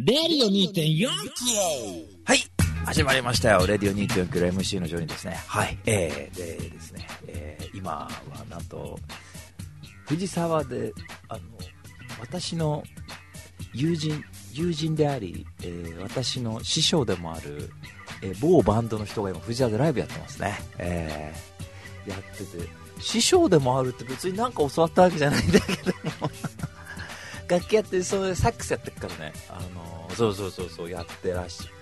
レディオ2.4キロはい始まりましたよ。レディオ2.4キロ MC のジョニーですね。はい。えー、でですね、えー、今はなんと、藤沢で、あの、私の友人、友人であり、えー、私の師匠でもある、えー、某バンドの人が今、藤沢でライブやってますね。えー、やってて、師匠でもあるって別になんか教わったわけじゃないんだけども楽器やって、それサックスやってるからね。あの、そうそうそうそう、やってらっしゃ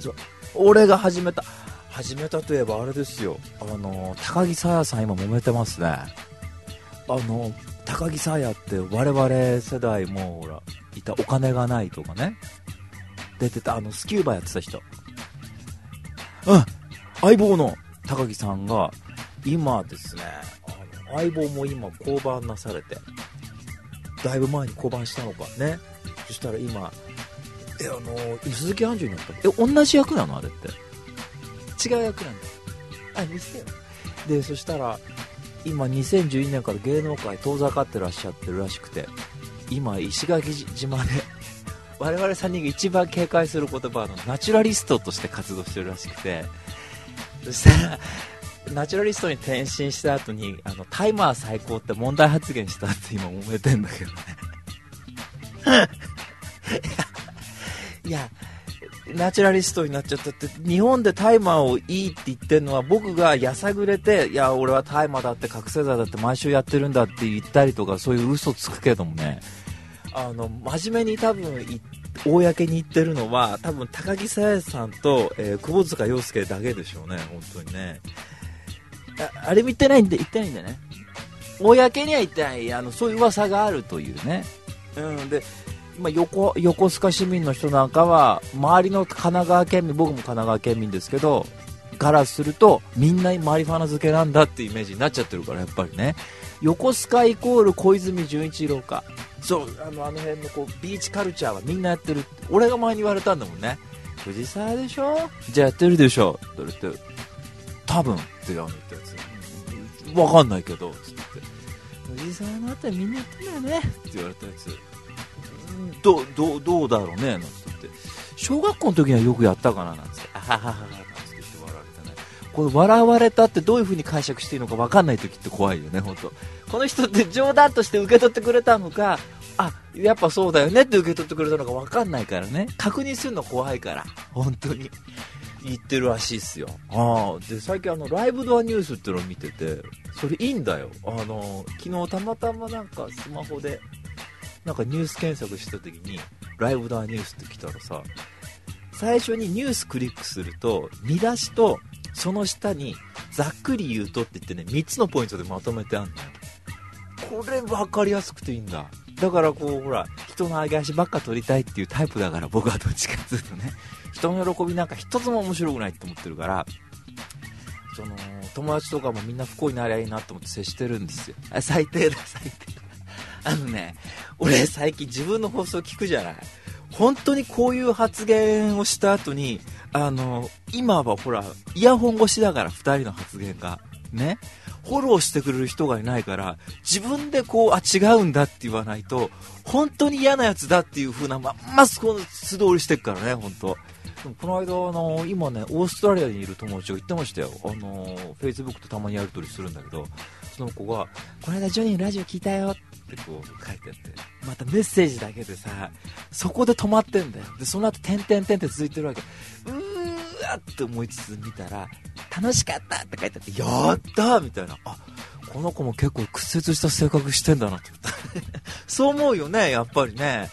そう俺が始めた始めたといえばあれですよ。あの高木沙耶さん今揉めてますね。あの高木沙耶って我々世代もほらいたお金がないとかね。出てたあのスキューバやってた人。うん相棒の高木さんが今ですね相棒も今降板なされて。だいぶ前に降板したのかねそしたら今え、あのー、鈴木杏樹になったえ、同じ役なのあれって？違う役なんだ。あ、見せよ。で、そしたら、今2012年から芸能界遠ざかってらっしゃってるらしくて、今、石垣島で、我々3人が一番警戒する言葉のナチュラリストとして活動してるらしくて、そしたら、ナチュラリストに転身した後に、あの、タイマー最高って問題発言したって今揉めてんだけどね。いや、ナチュラリストになっちゃったって、日本で大麻をいいって言ってるのは僕がやさぐれて、いや、俺は大麻だって覚醒剤だって毎週やってるんだって言ったりとか、そういう嘘つくけどもね、あの、真面目に多分、公に言ってるのは、多分高木沙耶さんと、えー、久保塚洋介だけでしょうね、本当にね。ああれも言ってないんで、言ってないんだね。公には言ってない、あの、そういう噂があるというね。うん、で、まあ、横横須賀市民の人なんかは周りの神奈川県民僕も神奈川県民ですけどからするとみんなマリファナ漬けなんだってイメージになっちゃってるからやっぱりね。横須賀イコール小泉純一郎か。そうあのあの辺のこうビーチカルチャーはみんなやってる俺が前に言われたんだもんね。藤沢でしょ？じゃあやってるでしょ？って言われて。多分って言ったやつ。わかんないけどつって。藤沢のあたりみんなやってんだよね。って言われたやつ。どどどうだろうねなんて言って。小学校の時にはよくやったかななんつって。あはははなんつって言って笑われたね。この笑われたってどういう風に解釈していいのか分かんない時って怖いよね本当この人って冗談として受け取ってくれたのかあやっぱそうだよねって受け取ってくれたのか分かんないからね。確認するの怖いから本当に言ってるらしいっすよ。あで最近あのライブドアニュースっていうのを見ててそれいいんだよ。あの昨日たまたまなんかスマホでなんかニュース検索した時にライブダーニュースって来たらさ最初にニュースクリックすると見出しとその下にざっくり言うとって言ってね3つのポイントでまとめてあんのよ。これ分かりやすくていいんだ。だからこうほら人の揚げ足ばっか取りたいっていうタイプだから僕はどっちかっていうとね 人の喜びなんか一つも面白くないって思ってるからその友達とかもみんな不幸になりゃいいなと思って接してるんですよ最低だ最低 あのね、俺最近自分の放送聞くじゃない。本当にこういう発言をした後に、あの、今はほら、イヤホン越しだから2人の発言が。ね。フォローしてくれる人がいないから、自分でこう、あ、違うんだって言わないと、本当に嫌なやつだっていう風な、まんまこの素通りしてるからね、本当。この間、あの今ね、オーストラリアにいる友達が言ってましたよ。あのフェイスブックとたまにやり取りするんだけど、その子が、この間ジョニーのラジオ聞いたよってこう書いてあって、またメッセージだけでさ、そこで止まってんだよ。で、その後、点々点って続いてるわけ。うーわって思いつつ見たら、楽しかったって書いてあって、やったみたいな。あ、この子も結構屈折した性格してんだなって思った。そう思うよね、やっぱりね。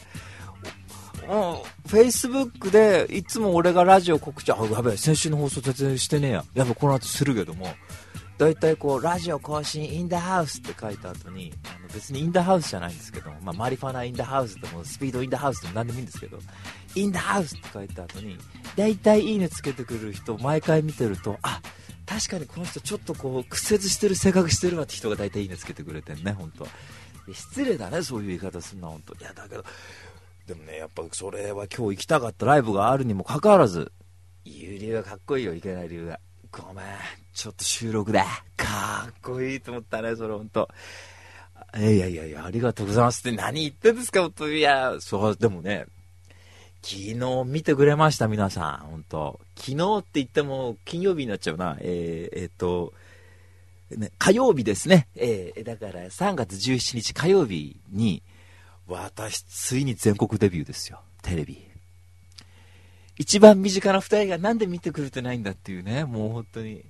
フェイスブックでいつも俺がラジオ告知、あ、やべえ、先週の放送全然してねえや。やべこの後するけども、大体こう、ラジオ更新インダハウスって書いた後に、あの別にインダハウスじゃないんですけど、まあ、マリファナインダハウスでも、スピードインダハウスでも何でもいいんですけど、インダハウスって書いた後に、大体いいねつけてくる人、毎回見てると、あ、確かにこの人ちょっとこう、屈折してる性格してるわって人が大体いいねつけてくれてんね、本当失礼だね、そういう言い方すんな、本当いや、だけど、でもね、やっぱそれは今日行きたかったライブがあるにもかかわらず、言う理由がかっこいいよ、いけない理由が。ごめん、ちょっと収録だ。かっこいいと思ったね、それほんと。いやいやいや、ありがとうございますって何言ってんですか、本当いや、そう、でもね、昨日見てくれました、皆さん。本当昨日って言っても、金曜日になっちゃうな。えー、えー、っと、ね、火曜日ですね。えー、だから3月17日火曜日に、私、ついに全国デビューですよ。テレビ。一番身近な二人がなんで見てくれてないんだっていうね、もう本当に。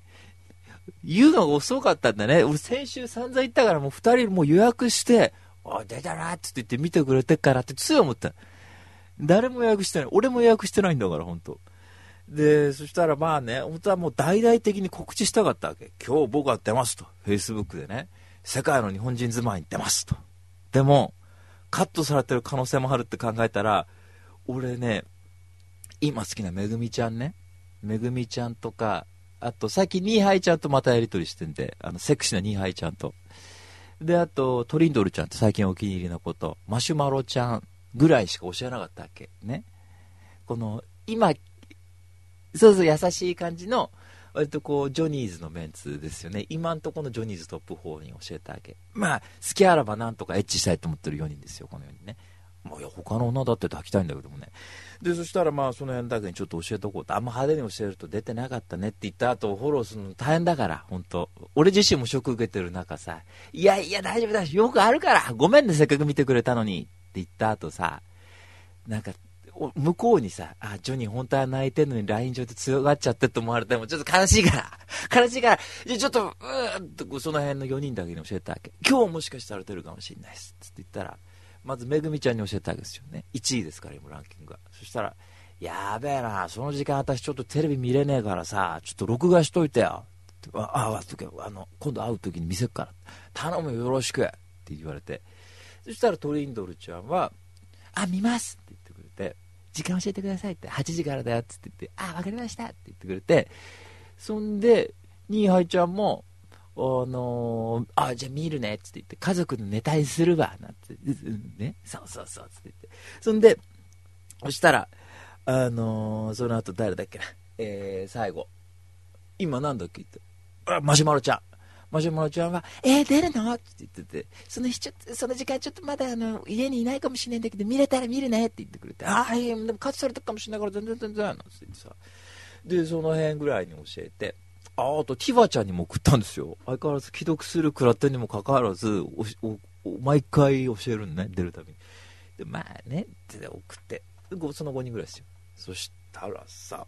言うのが遅かったんだね。俺先週散々言ったからもう二人もう予約して、あ、出たなって言って見てくれてからってつい思った。誰も予約してない。俺も予約してないんだから、本当で、そしたらまあね、本当はもう大々的に告知したかったわけ。今日僕は出ますと。Facebook でね。世界の日本人妻に出ますと。でも、カットされてる可能性もあるって考えたら、俺ね、今好きなめぐみちゃんね。めぐみちゃんとか、あと、さっきニーハイちゃんとまたやりとりしてんで、あの、セクシーなニーハイちゃんと。で、あと、トリンドルちゃんって最近お気に入りのこと、マシュマロちゃんぐらいしか教えなかったわけ。ね。この、今、そうそう、優しい感じの、割とこう、ジョニーズのメンツですよね。今んとこのジョニーズトップ4に教えたわけ。まあ、好きあらばなんとかエッチしたいと思ってる4人ですよ、このようにね。もういや、他の女だって抱きたいんだけどもね。で、そしたらまあ、その辺だけにちょっと教えとこうと。あんま派手に教えると出てなかったねって言った後、フォローするの大変だから、本当俺自身もショック受けてる中さ、いやいや、大丈夫だし、よくあるから、ごめんね、せっかく見てくれたのに。って言った後さ、なんか、向こうにさ、あ、ジョニー本当は泣いてんのに LINE 上で強がっちゃってって思われてもちょっと悲しいから、悲しいから、ちょっと、うーんとその辺の4人だけに教えたわけ。今日もしかしたら出るかもしれないです。つって言ったら、まずめぐみちゃんに教えたわけですよね。1位ですから、今ランキングが。そしたら、やべえな、その時間私ちょっとテレビ見れねえからさ、ちょっと録画しといてよ。あ、あ、あの、今度会う時に見せっから。頼むよろしくって言われて。そしたらトリンドルちゃんは、あ、見ます！って言ってくれて、時間教えてくださいって、8時からだよって言って、あ、わかりました！って言ってくれて、そんで、ニーハイちゃんも、あのー、あ、じゃあ見るねって言って、家族のネタにするわ、なんて、ね、そうそうそうって言って。そんで、そしたら、あのー、その後誰だっけな、えー、最後、今なんだっけ？って、あ、マシュマロちゃん。マシュマロちゃんは、えー、出るの？って言ってて、その日ちょ、その時間ちょっとまだあの、家にいないかもしれないんだけど、見れたら見るねって言ってくれて、ああ、いや、でもカットされたかもしれないから全然全然、なんて言ってさ。で、その辺ぐらいに教えて、あ、あと、ティバちゃんにも送ったんですよ。相変わらず既読するくらってにもかかわらず、おお毎回教えるんね、出るたびに。で、まあね、って送って、その5人ぐらいですよ。そしたらさ、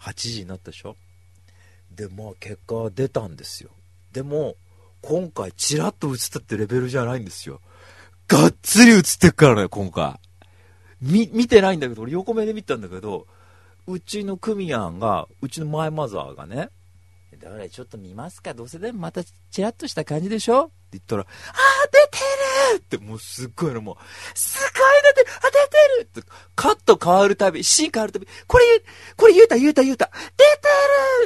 8時になったでしょ？で、まあ結果は出たんですよ。でも、今回チラッと映ったってレベルじゃないんですよ。がっつり映ってっからね、今回。み、見てないんだけど、俺横目で見たんだけど、うちのクミヤンが、うちのマイマザーがね、だからちょっと見ますか？どうせでもまたチラッとした感じでしょ？って言ったら、あー出てる！ってもうすっごいのもう、すごい出てるあ、出てる！って、カット変わるたび、シーン変わるたび、これ、これ言うた言うた言うた、出て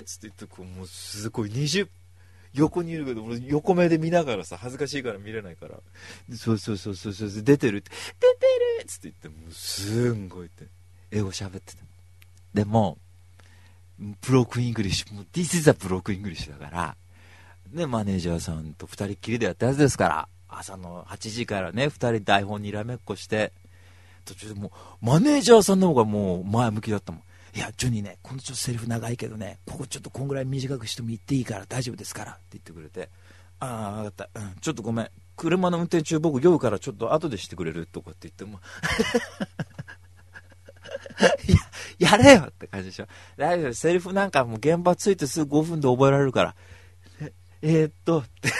る！つって言って、もうすごい20、横にいるけど、横目で見ながらさ、恥ずかしいから見れないから。そうそうそうそうそう、出てるって、出てるつって言って、もうすんごいって、英語喋ってた。でも、ブロークイングリッシュ、もう This is a ブロークイングリッシュだから、ね、マネージャーさんと二人きりでやったやつですから、朝の8時からね、二人台本にらめっこして、途中でもう、マネージャーさんの方がもう前向きだったもん。いや、ジョニーね、今度ちょっとセリフ長いけどね、ここちょっとこんぐらい短くしても言っていいから大丈夫ですからって言ってくれて、ああ、分かった、うん、ちょっとごめん、車の運転中僕酔うからちょっと後でしてくれるとかって言っても や、やれよって感じでしょ。大丈夫、セリフなんかもう現場着いてすぐ5分で覚えられるから。え、えー、っと、って。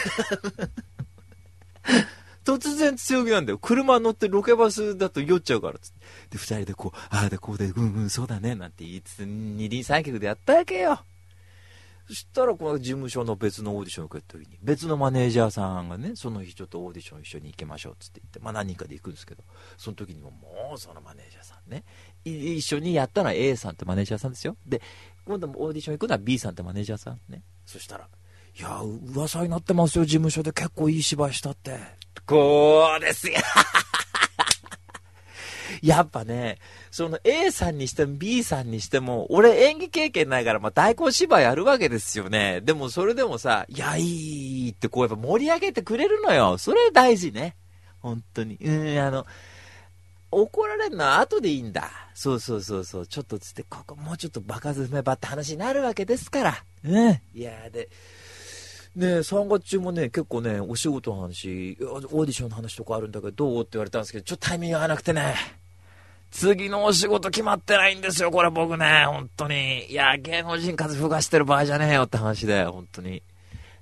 突然強気なんだよ。車乗ってロケバスだと酔っちゃうからつって。で、二人でこう、ああでこうで、うんうん、そうだね、なんて言いつつ、二輪三脚でやったわけよ。そしたら、この事務所の別のオーディションを受けた時に、別のマネージャーさんがね、その日ちょっとオーディション一緒に行きましょうっつって言って、まあ何人かで行くんですけど、その時にももうそのマネージャーさんね、一緒にやったのは A さんってマネージャーさんですよ。で、今度もオーディション行くのは B さんってマネージャーさんね。そしたら、いや、噂になってますよ、事務所で結構いい芝居したって。こうですよ。やっぱね、その A さんにしても B さんにしても、俺演技経験ないから、まあ大根芝居やるわけですよね。でもそれでもさ、いや、いいってこうやっぱ盛り上げてくれるのよ。それ大事ね。本当に。うん、あの、怒られるのは後でいいんだ。そうそうそうそう。ちょっとつって、ここもうちょっとバカ詰めばって話になるわけですから。うん。いやで、ね3月中もね、結構ね、お仕事の話、オーディションの話とかあるんだけど、どうって言われたんですけど、ちょっとタイミング合わなくてね。次のお仕事決まってないんですよ、これ僕ね、本当に。いや、芸能人数吹かしてる場合じゃねえよって話で、本当に。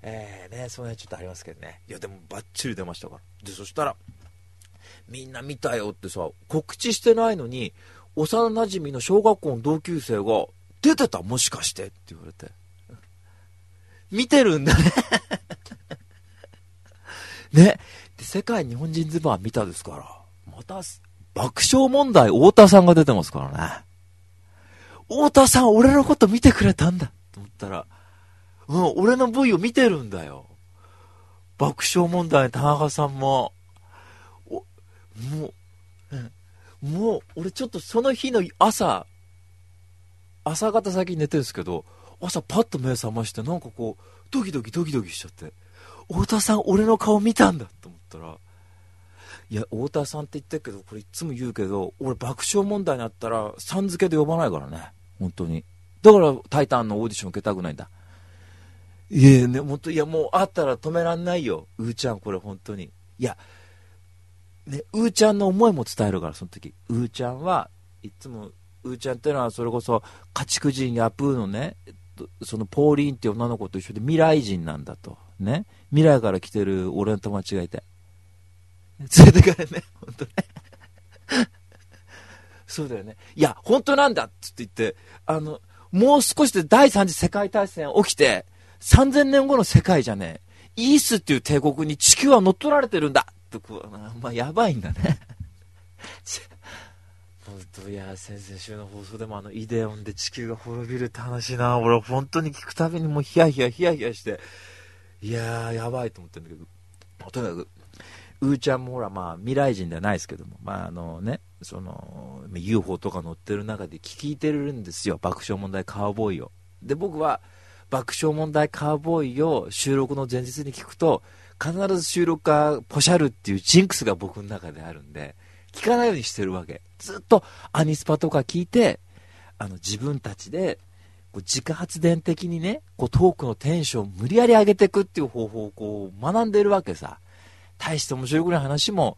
えー、ね、その辺ちょっとありますけどね。いや、でもバッチリ出ましたから。で、そしたら、みんな見たよってさ、告知してないのに、幼馴染の小学校の同級生が、出てたもしかしてって言われて。見てるんだね ね。で、世界日本人ズバー見たですから、また、爆笑問題太田さんが出てますからね。太田さん、俺のこと見てくれたんだと思ったら、うん、俺の V を見てるんだよ。爆笑問題田中さんも、お、もう、うん、もう、俺ちょっとその日の朝、朝方先に寝てるんですけど、朝パッと目覚まして、なんかこう、ドキドキドキドキしちゃって、太田さん、俺の顔見たんだと思ったら、いや、太田さんって言ってるけど、これいつも言うけど、俺爆笑問題になったら、さん付けで呼ばないからね。本当に。だから、タイタンのオーディション受けたくないんだ。いや、ね、本当いや、もう会ったら止めらんないよ。うーちゃん、これ本当に。いや、ね、うーちゃんの思いも伝えるから、その時。うーちゃんはいつも、うーちゃんっていうのは、それこそ、家畜人ヤプーのね、そのポーリーンって女の子と一緒で未来人なんだと。ね。未来から来てる俺と間違えて。連れてかれね、本当ね。そうだよね。いや、本当なんだっって言って、あの、もう少しで第三次世界大戦起きて、3000年後の世界じゃねイースっていう帝国に地球は乗っ取られてるんだとこう、まあ、やばいんだね。本当いや、先々週の放送でもあの、イデオンで地球が滅びるって話な、俺本当に聞くたびにもうヒヤヒヤヒヤヒヤして、いやー、やばいと思ってるんだけど、とにかく、うーちゃんもほら、まあ、未来人ではないですけども、まあ、あのね、その、UFO とか乗ってる中で聞いてるんですよ、爆笑問題カウボーイを。で、僕は、爆笑問題カウボーイを収録の前日に聞くと、必ず収録かポシャるっていうジンクスが僕の中であるんで、聞かないようにしてるわけ。ずっとアニスパとか聞いて、あの、自分たちで、こう自家発電的にね、こうトークのテンションを無理やり上げていくっていう方法をこう学んでるわけさ。大して面白くない話も、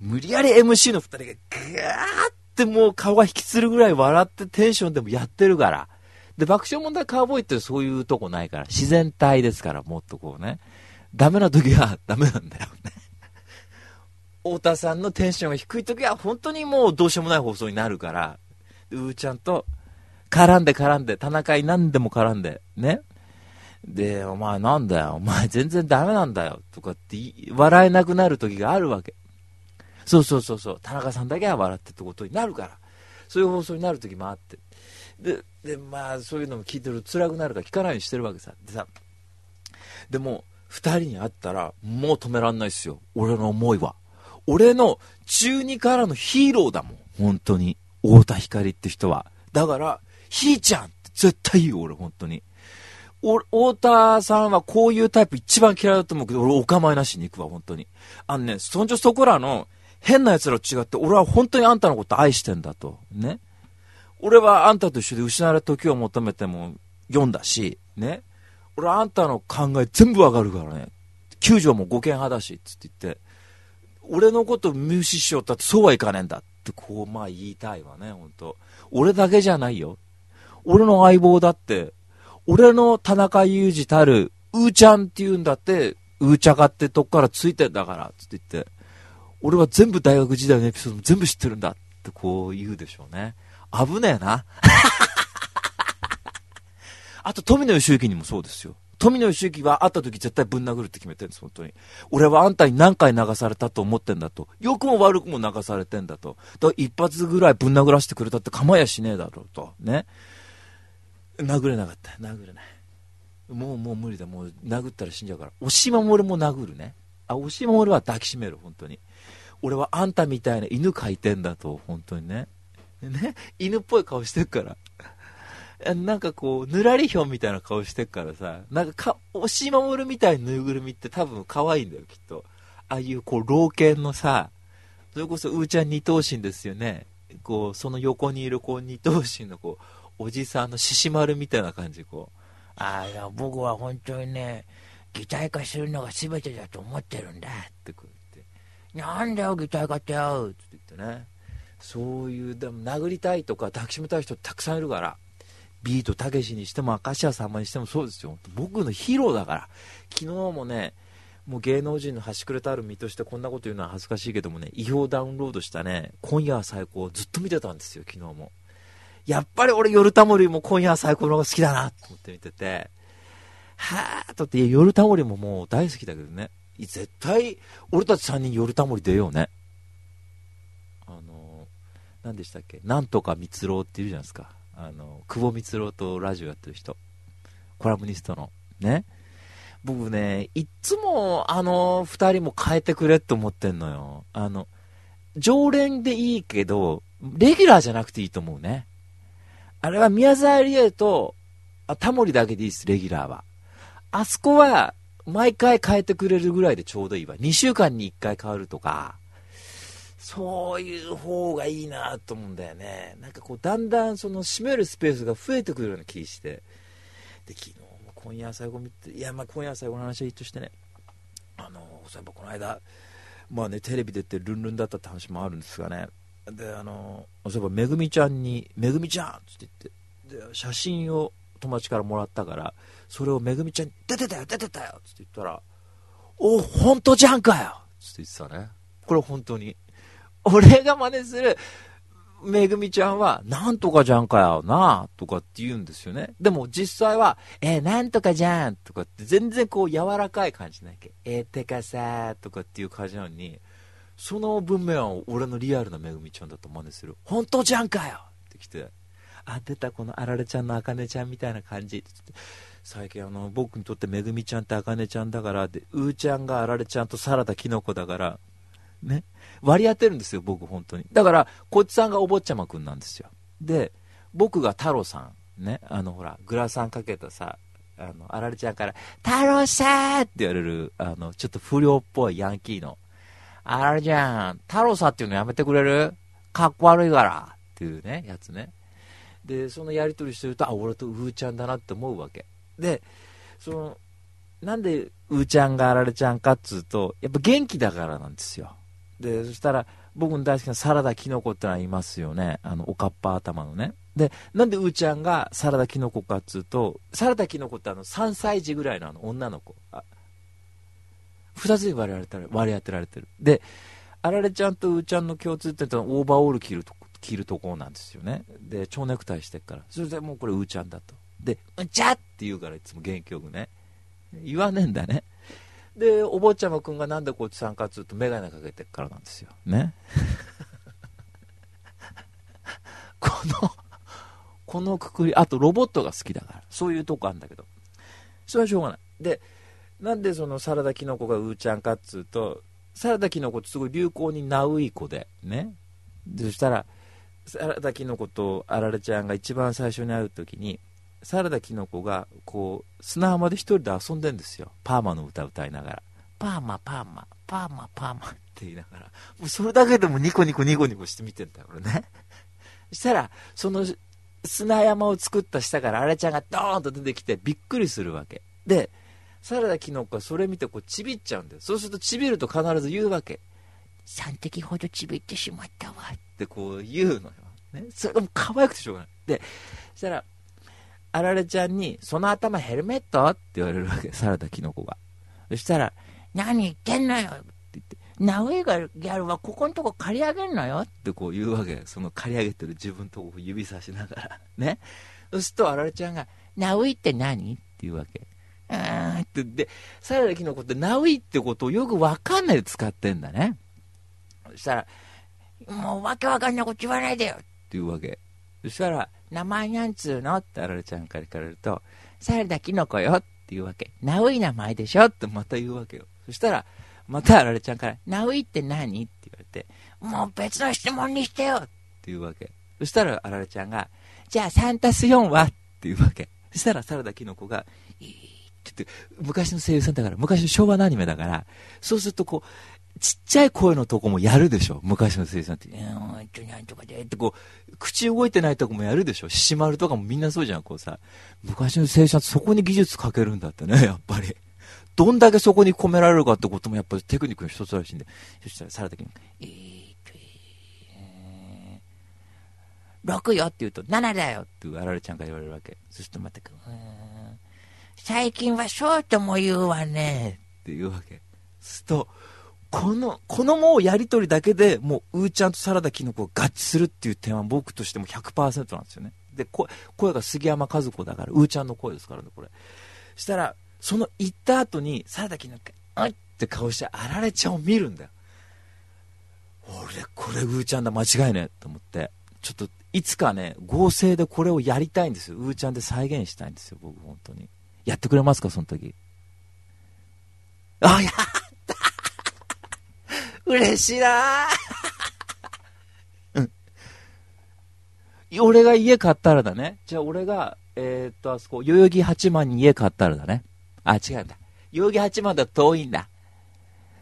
無理やり MC の二人がぐーってもう顔が引きつるぐらい笑ってテンションでもやってるから。で、爆笑問題カーボーイってそういうとこないから、自然体ですから、もっとこうね。ダメな時はダメなんだよね。太田さんのテンションが低い時は本当にもうどうしようもない放送になるから、うーちゃんと絡んで絡んで、田中に何でも絡んで、ね。で、お前なんだよ、お前全然ダメなんだよ、とかって笑えなくなる時があるわけ。そうそうそうそう、田中さんだけは笑ってってことになるから。そういう放送になる時もあって。で、で、まあ、そういうのも聞いてると辛くなるから聞かないようにしてるわけさ。でさ、でも、二人に会ったら、もう止めらんないっすよ。俺の思いは。俺の中二からのヒーローだもん。本当に。太田光って人は。だから、ひーちゃんって絶対言うよ、俺、本当に。俺、太田さんはこういうタイプ一番嫌いだと思うけど、俺お構いなしに行くわ、本当に。あのね、そんじょそこらの変な奴らと違って、俺は本当にあんたのこと愛してんだと。ね。俺はあんたと一緒で失われた時を求めても読んだし、ね。俺あんたの考え全部わかるからね。救助も護憲派だし、つって言って、俺のこと無視しよったってそうはいかねえんだってこう、まあ言いたいわね、本当俺だけじゃないよ。俺の相棒だって、俺の田中裕二たる、うーちゃんって言うんだって、うーちゃかってとこからついてんだから、つって言って、俺は全部大学時代のエピソードも全部知ってるんだってこう言うでしょうね。危ねえな。あと、富野義行にもそうですよ。富野義行は会った時絶対ぶん殴るって決めてるんです、本当に。俺はあんたに何回流されたと思ってんだと。良くも悪くも流されてんだと。だから一発ぐらいぶん殴らせてくれたって構えやしねえだろうと。ね。殴れなかった。殴れない。もう、もう無理だ。もう殴ったら死んじゃうから。押し守も殴るね。あ、押し守は抱きしめる、本当に。俺はあんたみたいな犬飼いてんだと、本当にね。ね、犬っぽい顔してるから。なんかこう、ぬらりひょんみたいな顔してるからさ、なんかか、押し守るみたいなぬいぐるみって多分可愛いんだよ、きっと。ああいうこう、老犬のさ、それこそ、うーちゃん二頭身ですよね。こう、その横にいる、こう、二頭身の、こう、おじさんの獅子丸みたいな感じ、こう。ああ、いや、僕は本当にね、擬態化するのが全てだと思ってるんだってこう言って、なんだよ、擬態化ってよって言ってね。そういう、でも殴りたいとか抱きしめたい人たくさんいるから。ビートたけしにしても明石家さんまにしてもそうですよ。僕のヒーローだから。昨日もね、もう芸能人の端くれたある身としてこんなこと言うのは恥ずかしいけどもね、違法ダウンロードしたね、今夜は最高ずっと見てたんですよ、昨日も。やっぱり俺夜タモリも今夜は最高の方が好きだなと思って見てて、はぁーとって、夜タモリももう大好きだけどね。絶対、俺たち3人夜タモリ出ようね。あの、何でしたっけ？なんとか蜜ろっているじゃないですか。あの、久保蜜ろとラジオやってる人。コラムニストの。ね。僕ね、いっつもあの二人も変えてくれって思ってんのよ。あの、常連でいいけど、レギュラーじゃなくていいと思うね。あれは宮沢りえと、あ、タモリだけでいいです、レギュラーは。あそこは、毎回変えてくれるぐらいでちょうどいいわ。2週間に1回変わるとか、そういう方がいいなと思うんだよね。なんかこう、だんだんその閉めるスペースが増えてくるような気して。で、昨日も今夜最後見て、いや、まあ今夜最後の話はいいとしてね、あの、そういえばこの間、まあね、テレビ出てルンルンだったって話もあるんですがね、で、あの、そういえばめぐみちゃんに、めぐみちゃんって言って、で、写真を友達からもらったから、それをめぐみちゃんに、出てたよ、出てたよって言ったら、お、本当じゃんかよって言ってたね。これ本当に。俺が真似する、めぐみちゃんは、なんとかじゃんかよな、とかって言うんですよね。でも実際は、えー、なんとかじゃんとかって全然こう柔らかい感じなきゃ。えー、てかさとかっていう感じなのに、その文面は俺のリアルなめぐみちゃんだと真似する。本当じゃんかよって来て、あ、出たこのあられちゃんのあかねちゃんみたいな感じ。最近あの、僕にとってめぐみちゃんってあかねちゃんだから、で、うーちゃんがあられちゃんとサラダキノコだから、ね。割り当てるんですよ、僕、本当に。だから、こっちさんがお坊ちゃまくんなんですよ。で、僕が太郎さん、ね、あの、ほら、グラサンかけたさ、あの、あられちゃんから、太郎さんって言われる、あの、ちょっと不良っぽいヤンキーの、あられちゃん、太郎さんっていうのやめてくれる？かっこ悪いから、っていうね、やつね。で、そのやりとりしてると、あ、俺とうーちゃんだなって思うわけ。で、その、なんでうーちゃんがあられちゃんかっつうと、やっぱ元気だからなんですよ。で、そしたら、僕の大好きなサラダキノコってのはいますよね。あの、おかっぱ頭のね。で、なんでうーちゃんがサラダキノコかっつうと、サラダキノコってあの、3歳児ぐらいのあの、女の子。あ二つに割り当てられ割り当てられてる。で、あられちゃんとうーちゃんの共通点ってのはオーバーオール着ると着るとこなんですよね。で、蝶ネクタイしてっから。それでもうこれうーちゃんだと。で、うんちゃって言うからいつも元気よくね。言わねえんだね。で、お坊ちゃまくんがなんでこっち参加すると眼鏡かけてからなんですよ。ね。この、このくくり、あとロボットが好きだから、そういうとこあるんだけど、それはしょうがない。で、なんでそのサラダキノコがうーちゃんかっつうと、サラダキノコってすごい流行にナウイ子で、ね。でそしたら、サラダキノコとあられちゃんが一番最初に会う時に、サラダキノコがこう砂浜で一人で遊んでんですよ。パーマの歌歌いながら。パーマパーマパーマパーマ って言いながら。もうそれだけでもニコニコニコニコして見てんだよ俺ね。したらその砂山を作った下からあれちゃんがドーンと出てきてびっくりするわけ。でサラダキノコはそれ見てこうちびっちゃうんだよ。そうするとちびると必ず言うわけ。3滴ほどちびってしまったわ。ってこう言うのよ、ね、それがもう可愛くてしょうがない。でそしたらあられちゃんに、その頭ヘルメット？って言われるわけ、サラダキノコが。そしたら、何言ってんのよって言って、ナウイガギャルはここのとこ借り上げんのよってこう言うわけ。その借り上げてる自分とこ指さしながら。ね。そうするとあられちゃんが、ナウイって何って言うわけ。うーんって、で、サラダキノコってナウイってことをよくわかんないで使ってんだね。そしたら、もうわけわかんないこと言わないでよって言うわけ。そしたら、名前なんつうの？ってあられちゃんから聞かれると、サラダキノコよって言うわけ。ナウイ名前でしょ？ってまた言うわけよ。そしたら、またあられちゃんから、ナウイって何？って言われて、もう別の質問にしてよって言うわけ。そしたらあられちゃんが、じゃあ3たす4は？って言うわけ。そしたらサラダキノコが、いいって言って、昔の声優さんだから、昔の昭和のアニメだから、そうするとこう、ちっちゃい声のとこもやるでしょ昔の声優さんって。えー、ちょ、なんとかで、ってこう、口動いてないとこもやるでしょ獅子丸とかもみんなそうじゃん、こうさ。昔の声優さんってそこに技術かけるんだってね、やっぱり。どんだけそこに込められるかってこともやっぱりテクニックの一つらしいんで。そしたら、さらだけに、えーと、えー、6よって言うと、7だよってあられちゃんが言われるわけ。そしてまた、うん最近はそうとも言うわね。って言うわけ。すると、この、このもうやりとりだけでもう、うーちゃんとサラダキノコが合致するっていう点は僕としても100%なんですよね。で、声が杉山和子だから、うーちゃんの声ですからね、これ。したら、その行った後に、サラダキノコ、あいって顔してあられちゃんを見るんだよ。俺、これうーちゃんだ、間違いねえと思って。ちょっと、いつかね、合成でこれをやりたいんですよ。うーちゃんで再現したいんですよ、僕、本当に。やってくれますか、その時。あ、やっ嬉しいな うん。俺が家買ったらだね。じゃあ俺が、えー、っと、あそこ、代々木八幡に家買ったらだね。あ、違うんだ。代々木八幡だと遠いんだ。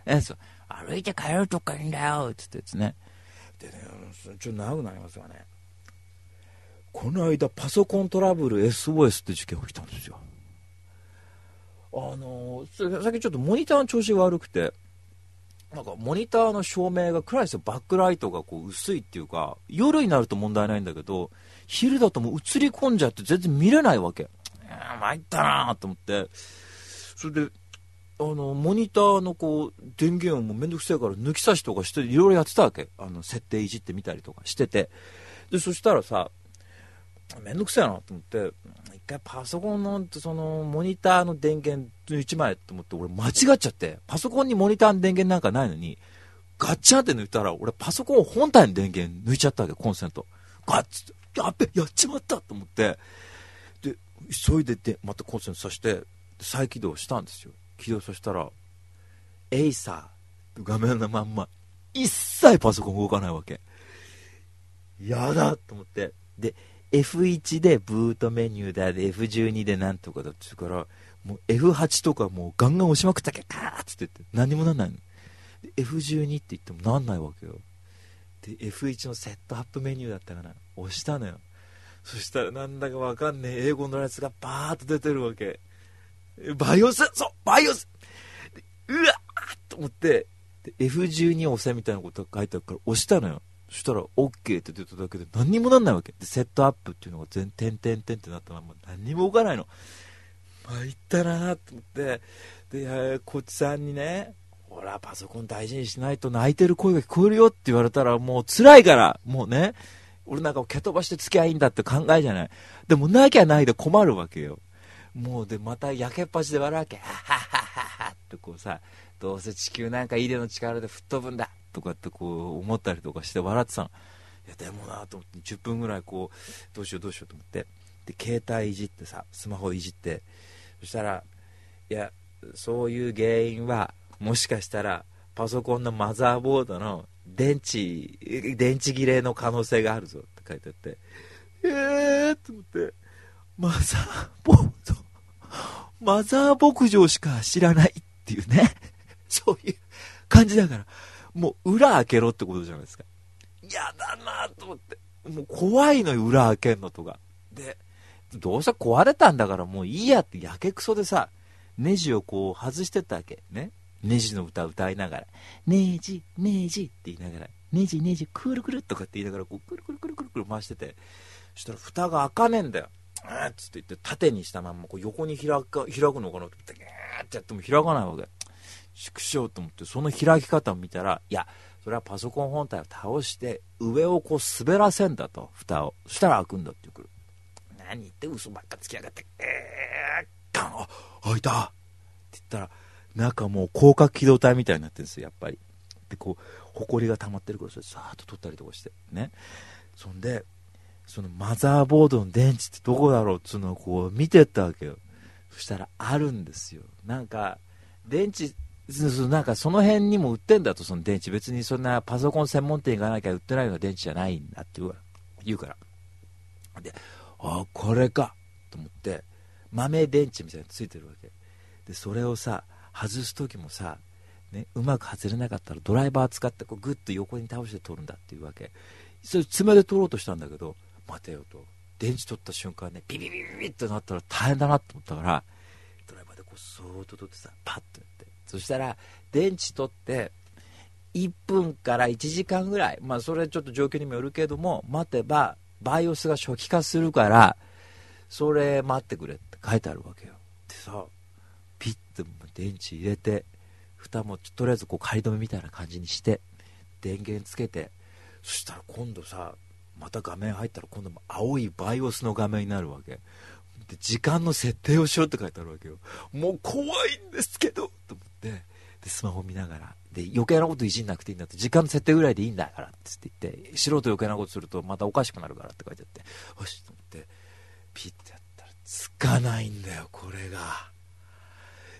え、そう。歩いて帰るとかいいんだよ、つってですね。でね、ちょっと長くなりますがね。この間、パソコントラブル SOS って事件起きたんですよ。あのー、さっきちょっとモニターの調子が悪くて、なんかモニターの照明が暗いですよ。バックライトがこう薄いっていうか、夜になると問題ないんだけど、昼だともう映り込んじゃって全然見れないわけ。参ったなと思って、それで、あの、モニターのこう、電源をもうめんどくせえから抜き差しとかして、いろいろやってたわけ。あの、設定いじってみたりとかしてて。で、そしたらさ、めんどくせえなと思って、一回パソコンの、その、モニターの電源1枚と思って、俺間違っちゃって、パソコンにモニターの電源なんかないのに、ガッチャンって抜いたら、俺パソコン本体の電源抜いちゃったわけ、コンセント。ガッツやっべ、やっちまったと思って、で、急いでで、またコンセントさして、再起動したんですよ。起動させたら、エイサー、画面のまんま、一切パソコン動かないわけ。やだと思って。で、F1 でブートメニューだで F12 でなんとかだって言うからもう F8 とかもうガンガン押しまくったけカーッつって言って何もなんないの。F12 って言ってもなんないわけよ。で F1 のセットアップメニューだったかな押したのよ。そしたらなんだかわかんねえ英語のやつがバーッと出てるわけ。 BIOS？そう BIOS！うわっと思ってで F12 押せみたいなこと書いてあるから押したのよ。そしたら OK って出ただけで何にもなんないわけ。で、セットアップっていうのが全、点点点ってなったまま何にも動かないの。参ったなと思って、で、こっちさんにね、ほら、パソコン大事にしないと泣いてる声が聞こえるよって言われたらもう辛いから、もうね、俺なんか蹴飛ばして付き合いいんだって考えじゃない。でもなきゃないで困るわけよ。もうで、また焼けっぱちで笑うわけ。はははははってこうさ、どうせ地球なんかイデの力で吹っ飛ぶんだとかってこう思ったりとかして笑ってたの。いやでもなと思って10分ぐらいこうどうしようどうしようと思って。で携帯いじってさスマホいじって。そしたらいやそういう原因はもしかしたらパソコンのマザーボードの電池電池切れの可能性があるぞって書いてあって。えーと思って。マザーボード。マザー牧場しか知らないっていうね。そういう感じだから。もう裏開けろってことじゃないですか。嫌だなと思って。もう怖いのよ、裏開けんのとか。で、どうせ壊れたんだからもういいやってやけくそでさ、ネジをこう外してったわけ。ね。ネジの歌歌いながら、ネジ、ネジって言いながら、ネジネジくるくるとかって言いながら、こうくるくるくるくるくる回してて、そしたら蓋が開かねえんだよ。あーっつって言って縦にしたまんまこう横に開く開くのかなって、ギーってやっても開かないわけ。縮小と思って、その開き方を見たら、いや、それはパソコン本体を倒して、上をこう滑らせんだと、蓋を。そしたら開くんだってくる。何言って嘘ばっかつきやがって、えー、ガン、あ、開いたって言ったら、中もう広角機動隊みたいになってるんですよ、やっぱり。で、こう、埃が溜まってるから、それさーっと取ったりとかして、ね。そんで、そのマザーボードの電池ってどこだろうっつうのをこう見てったわけよ。そしたらあるんですよ。なんか、電池なんかその辺にも売ってんだと、その電池。別にそんなパソコン専門店行かなきゃ売ってないような電池じゃないんだって言うから。で、あ、これかと思って、豆電池みたいについてるわけ。で、それをさ、外す時もさ、ね、うまく外れなかったらドライバー使ってこうグッと横に倒して取るんだっていうわけそれ爪で取ろうとしたんだけど待てよと電池取った瞬間ねビビビビビってなったら大変だなと思ったからドライバーでこうそーっと取ってさパッとやってそしたら電池取って1分から1時間ぐらいまあそれちょっと状況にもよるけども待てばバイオスが初期化するからそれ待ってくれって書いてあるわけよ。でさピッて電池入れて蓋もとりあえずこう仮止めみたいな感じにして電源つけてそしたら今度さまた画面入ったら今度も青いバイオスの画面になるわけ。で時間の設定をしようって書いてあるわけよ。もう怖いんですけどと思って。でスマホ見ながら。で余計なこといじんなくていいんだって。時間の設定ぐらいでいいんだからって言って素人余計なことするとまたおかしくなるからって書いてあって。よしと思ってピッてやったらつかないんだよこれが。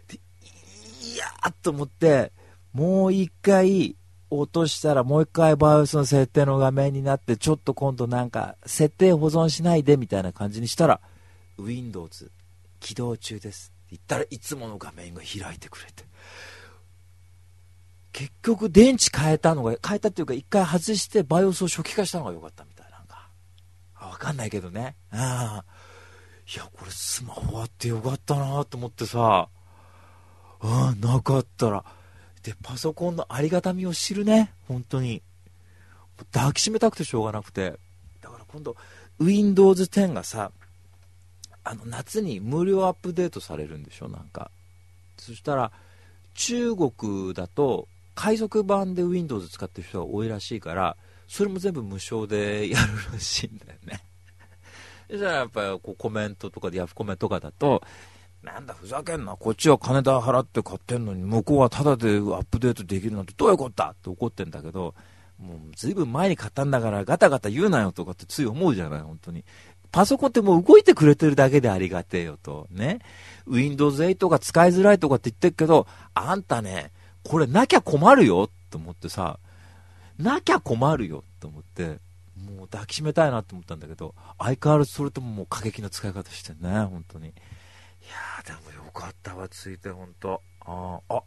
でいやーと思ってもう一回落としたらもう一回バイオスの設定の画面になってちょっと今度なんか設定保存しないでみたいな感じにしたら Windows 起動中です。って言ったらいつもの画面が開いてくれて。結局電池変えたのが変えたっていうか一回外してバイオスを初期化したのが良かったみたい。なんか。わかんないけどね。ああ。いやこれスマホあってよかったなと思ってさ。うんなかったら。でパソコンのありがたみを知るね。本当に。抱きしめたくてしょうがなくて。だから今度 Windows 10がさあの夏に無料アップデートされるんでしょなんか。そしたら中国だと海賊版で Windows 使ってる人が多いらしいからそれも全部無償でやるらしいんだよね。じゃあやっぱりこうコメントとかでヤフコメとかだとなんだふざけんなこっちは金代払って買ってんのに向こうはタダでアップデートできるなんてどういうことだって怒ってんだけどもうずいぶん前に買ったんだからガタガタ言うなよとかってつい思うじゃない本当に。パソコンってもう動いてくれてるだけでありがてえよと。ね。Windows 8が使いづらいとかって言ってるけどあんたねこれなきゃ困るよと思ってさなきゃ困るよと思ってもう抱きしめたいなと思ったんだけど相変わらずそれとももう過激な使い方してね本当に。いやーでもよかったわついて本当。ああ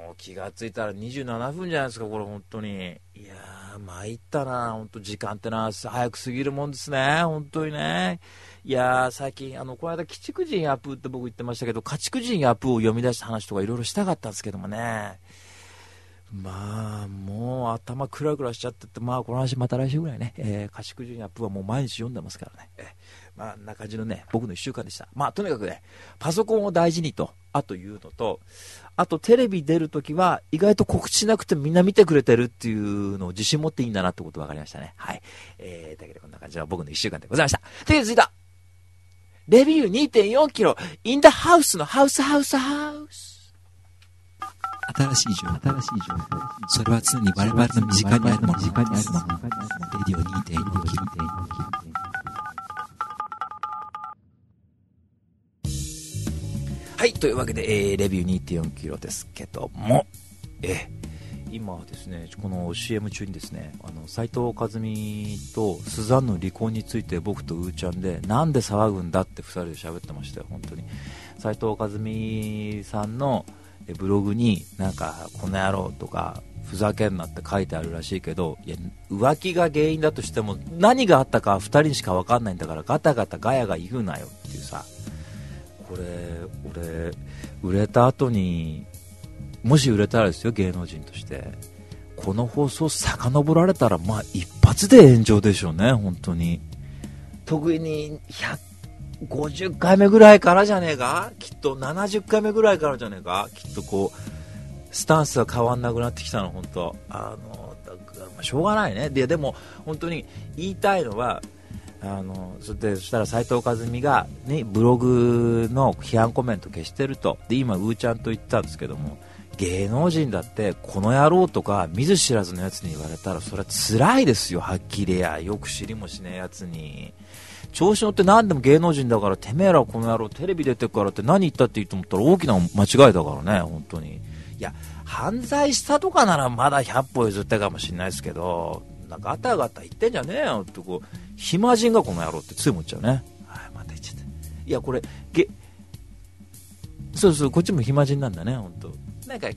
もう気がついたら27分じゃないですかこれ本当にいやー参ったな本当時間ってな早く過ぎるもんですね本当にねいやー最近あのこの間鬼畜人ヤプーって僕言ってましたけど家畜人ヤプーを読み出した話とかいろいろしたかったんですけどもねまあ、もう頭クラクラしちゃってて、まあ、この話また来週ぐらいね、えー、家畜人アップはもう毎日読んでますからね。えー、まあ、な感じのね、僕の1週間でした。まあ、とにかくね、パソコンを大事にと、あというのと、あとテレビ出るときは、意外と告知しなくてみんな見てくれてるっていうのを自信持っていいんだなってこと分かりましたね。はい。えー、だけどこんな感じの僕の1週間でございました。という続いた、レビュー2.4キロ、インダハウスのハウスハウスハウス。新しい情報、新しい情報。それは常に我々の身近にあるもの。身近にあるもの。レディオ2.4キロ。はい、というわけで、えー、レビュー2.4キロですけども、えー、今ですね、この CM 中にですね、あの斉藤和美とスザンの離婚について僕とうーちゃんで、なんで騒ぐんだって2人で喋ってましたよ、本当に。斉藤和美さんのブログになんかこの野郎とかふざけんなって書いてあるらしいけどいや浮気が原因だとしても何があったか2人にしか分かんないんだからガタガタガヤが言うなよっていうさこれ俺売れた後にもし売れたらですよ芸能人として。この放送遡られたらまあ一発で炎上でしょうね本当に。特に150回目ぐらいからじゃねえか？きっと70回目ぐらいからじゃねえか？きっとこうスタンスが変わんなくなってきたの本当。あのだから、しょうがないね。ででも本当に言いたいのはあのそでそしたら斎藤和美が、ね、ブログの批判コメント消してると。で今、うーちゃんと言ったんですけども芸能人だってこの野郎とか見ず知らずのやつに言われたらそれは辛いですよ、はっきりや。よく知りもしねえやつに。調子乗って何でも芸能人だからてめえらこの野郎テレビ出てからって何言ったっていいと思ったら大きな間違いだからね本当に。いや犯罪したとかならまだ100歩譲ってかもしれないですけどガタガタ言ってんじゃねえよ。ってこう暇人がこの野郎ってつい思っちゃうね。はいまた言っちゃった。いやこれげそうそうこっちも暇人なんだね本当なんか、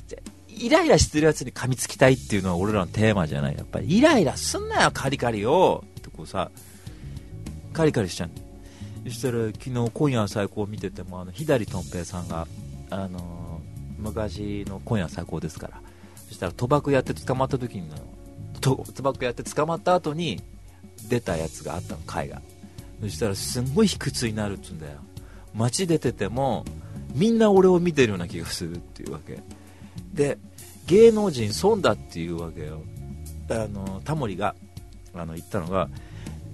イライラしてるやつに噛みつきたいっていうのは俺らのテーマじゃない。やっぱりイライラすんなよカリカリを。ってこうさカリカリしちゃう。そしたら昨日今夜最高見ててもあの左とん平さんがあの、昔の今夜最高ですから。そしたら賭博やって捕まった時に賭博やって捕まった後に出たやつがあったの回がそしたらすんごい卑屈になるっつうんだよ。街出ててもみんな俺を見てるような気がするっていうわけ。で芸能人損だっていうわけよ。あのタモリがあの言ったのが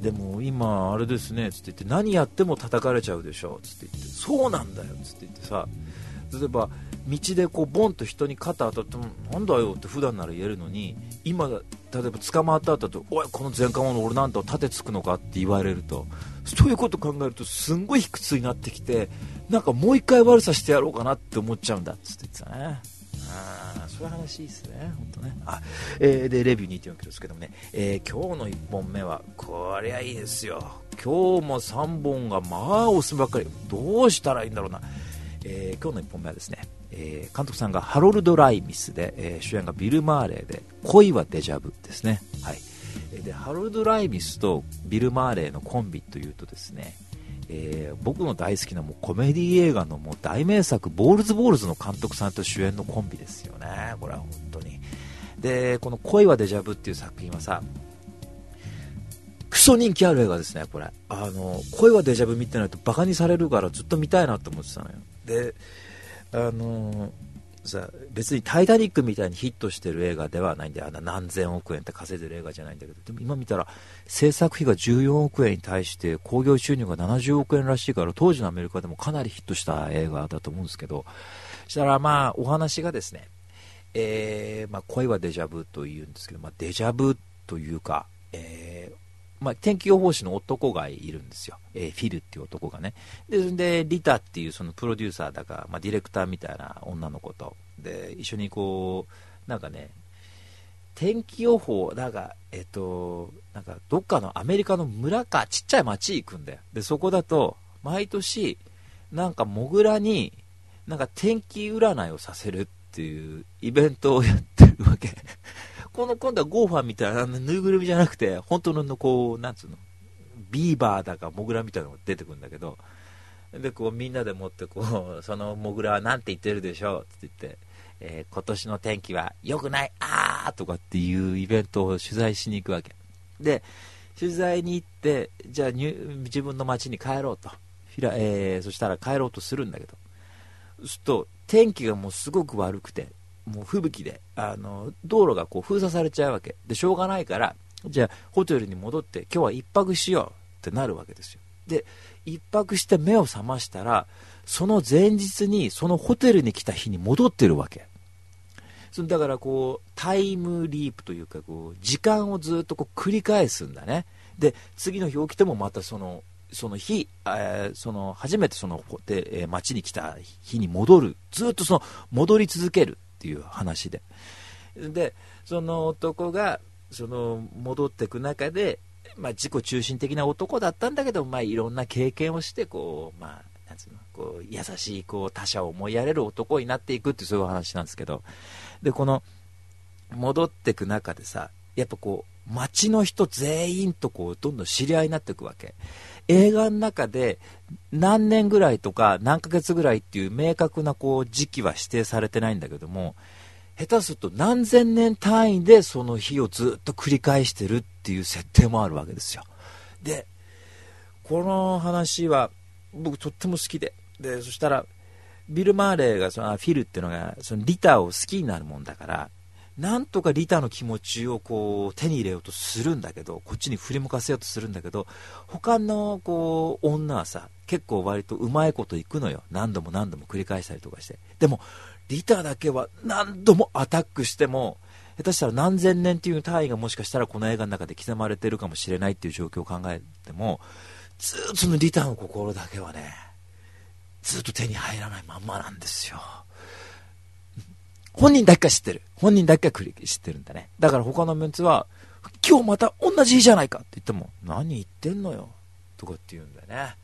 でも今あれですねつって言って何やっても叩かれちゃうでしょつって言って。そうなんだよつって言ってさ。例えば道でこうボンと人に肩当たってもなんだよって普段なら言えるのに今例えば捕まった後とおいこの前科者俺なんと盾つくのかって言われるとそういうこと考えるとすんごい卑屈になってきてなんかもう一回悪さしてやろうかなって思っちゃうんだっつって言ってたねあそういう話いいですね、本当ね。あ、えー、で、レビュー2.4キロですけどもね、えー、今日の1本目は、こりゃいいですよ。今日も3本が、まあ、おすばっかり。どうしたらいいんだろうな。えー、今日の1本目はですね、えー、監督さんがハロルド・ライミスで、えー、主演がビル・マーレーで、恋はデジャブですね。はい。で、ハロルド・ライミスとビル・マーレーのコンビというとですね、えー、僕の大好きなもうコメディ映画のもう大名作、ボールズ・ボールズの監督さんと主演のコンビですよね、これは本当に。で、この恋はデジャブっていう作品はさ、クソ人気ある映画ですね、これ。あの、恋はデジャブ見てないとバカにされるからずっと見たいなと思ってたのよ。で、あのさ別に「タイタニック」みたいにヒットしてる映画ではないんであんな何千億円って稼いでる映画じゃないんだけどでも今見たら制作費が14億円に対して興行収入が70億円らしいから当時のアメリカでもかなりヒットした映画だと思うんですけどそしたらまあお話がですね、えーまあ、恋はデジャブというんですけど、まあ、デジャブというか、えーまあ、天気予報士の男がいるんですよ、えー、フィルっていう男がね。ででリタっていうそのプロデューサーだか、まあ、ディレクターみたいな女の子と。で一緒にこうなんかね天気予報なんかえっとなんかどっかのアメリカの村かちっちゃい町行くんだよ。でそこだと毎年なんかモグラになんか天気占いをさせるっていうイベントをやってるわけ。この今度はゴーファーみたいなぬいぐるみじゃなくて、本当のこう、なんつうの、ビーバーだかモグラみたいなのが出てくるんだけど、で、こうみんなでもってこう、そのモグラは何て言ってるでしょうって言って、えー、今年の天気は良くない、あーとかっていうイベントを取材しに行くわけ。で、取材に行って、じゃあ自分の町に帰ろうと。えー、そしたら帰ろうとするんだけど、すると天気がもうすごく悪くて、もう吹雪で、あの、道路がこう封鎖されちゃうわけ。で、しょうがないから、じゃあ、ホテルに戻って、今日は1泊しようってなるわけですよ。で、1泊して目を覚ましたら、その前日に、そのホテルに来た日に戻ってるわけ。そだからこう、タイムリープというか、こう、時間をずっとこう繰り返すんだね。で、次の日起きてもまたその、その日、えー、その初めてそので、えー、町に来た日に戻る、ずっとその戻り続けるっていう話で。で、その男が、その戻っていく中で、まあ、自己中心的な男だったんだけど、まあ、いろんな経験をして、こう、まあ、なんうの、こう、優しい、こう、他者を思いやれる男になっていくってそういう話なんですけど、で、この、戻っていく中でさ、やっぱこう、街の人全員とこう、どんどん知り合いになっていくわけ。映画の中で何年ぐらいとか何ヶ月ぐらいっていう明確なこう時期は指定されてないんだけども下手すると何千年単位でその日をずっと繰り返してるっていう設定もあるわけですよ。でこの話は僕とっても好きで。でそしたらビル・マーレーがそのフィルっていうのがそのリターを好きになるもんだからなんとかリタの気持ちをこう手に入れようとするんだけどこっちに振り向かせようとするんだけど他のこう女はさ結構割とうまいこといくのよ。何度も何度も繰り返したりとかして。でもリタだけは何度もアタックしても下手したら何千年っていう単位がもしかしたらこの映画の中で刻まれてるかもしれないっていう状況を考えてもずっとそのリタの心だけはねずっと手に入らないまんまなんですよ。本人だけが知ってる。本人だけが知ってるんだね。だから他のメンツは、今日また同じ日じゃないかって言っても、何言ってんのよ。とかって言うんだよね。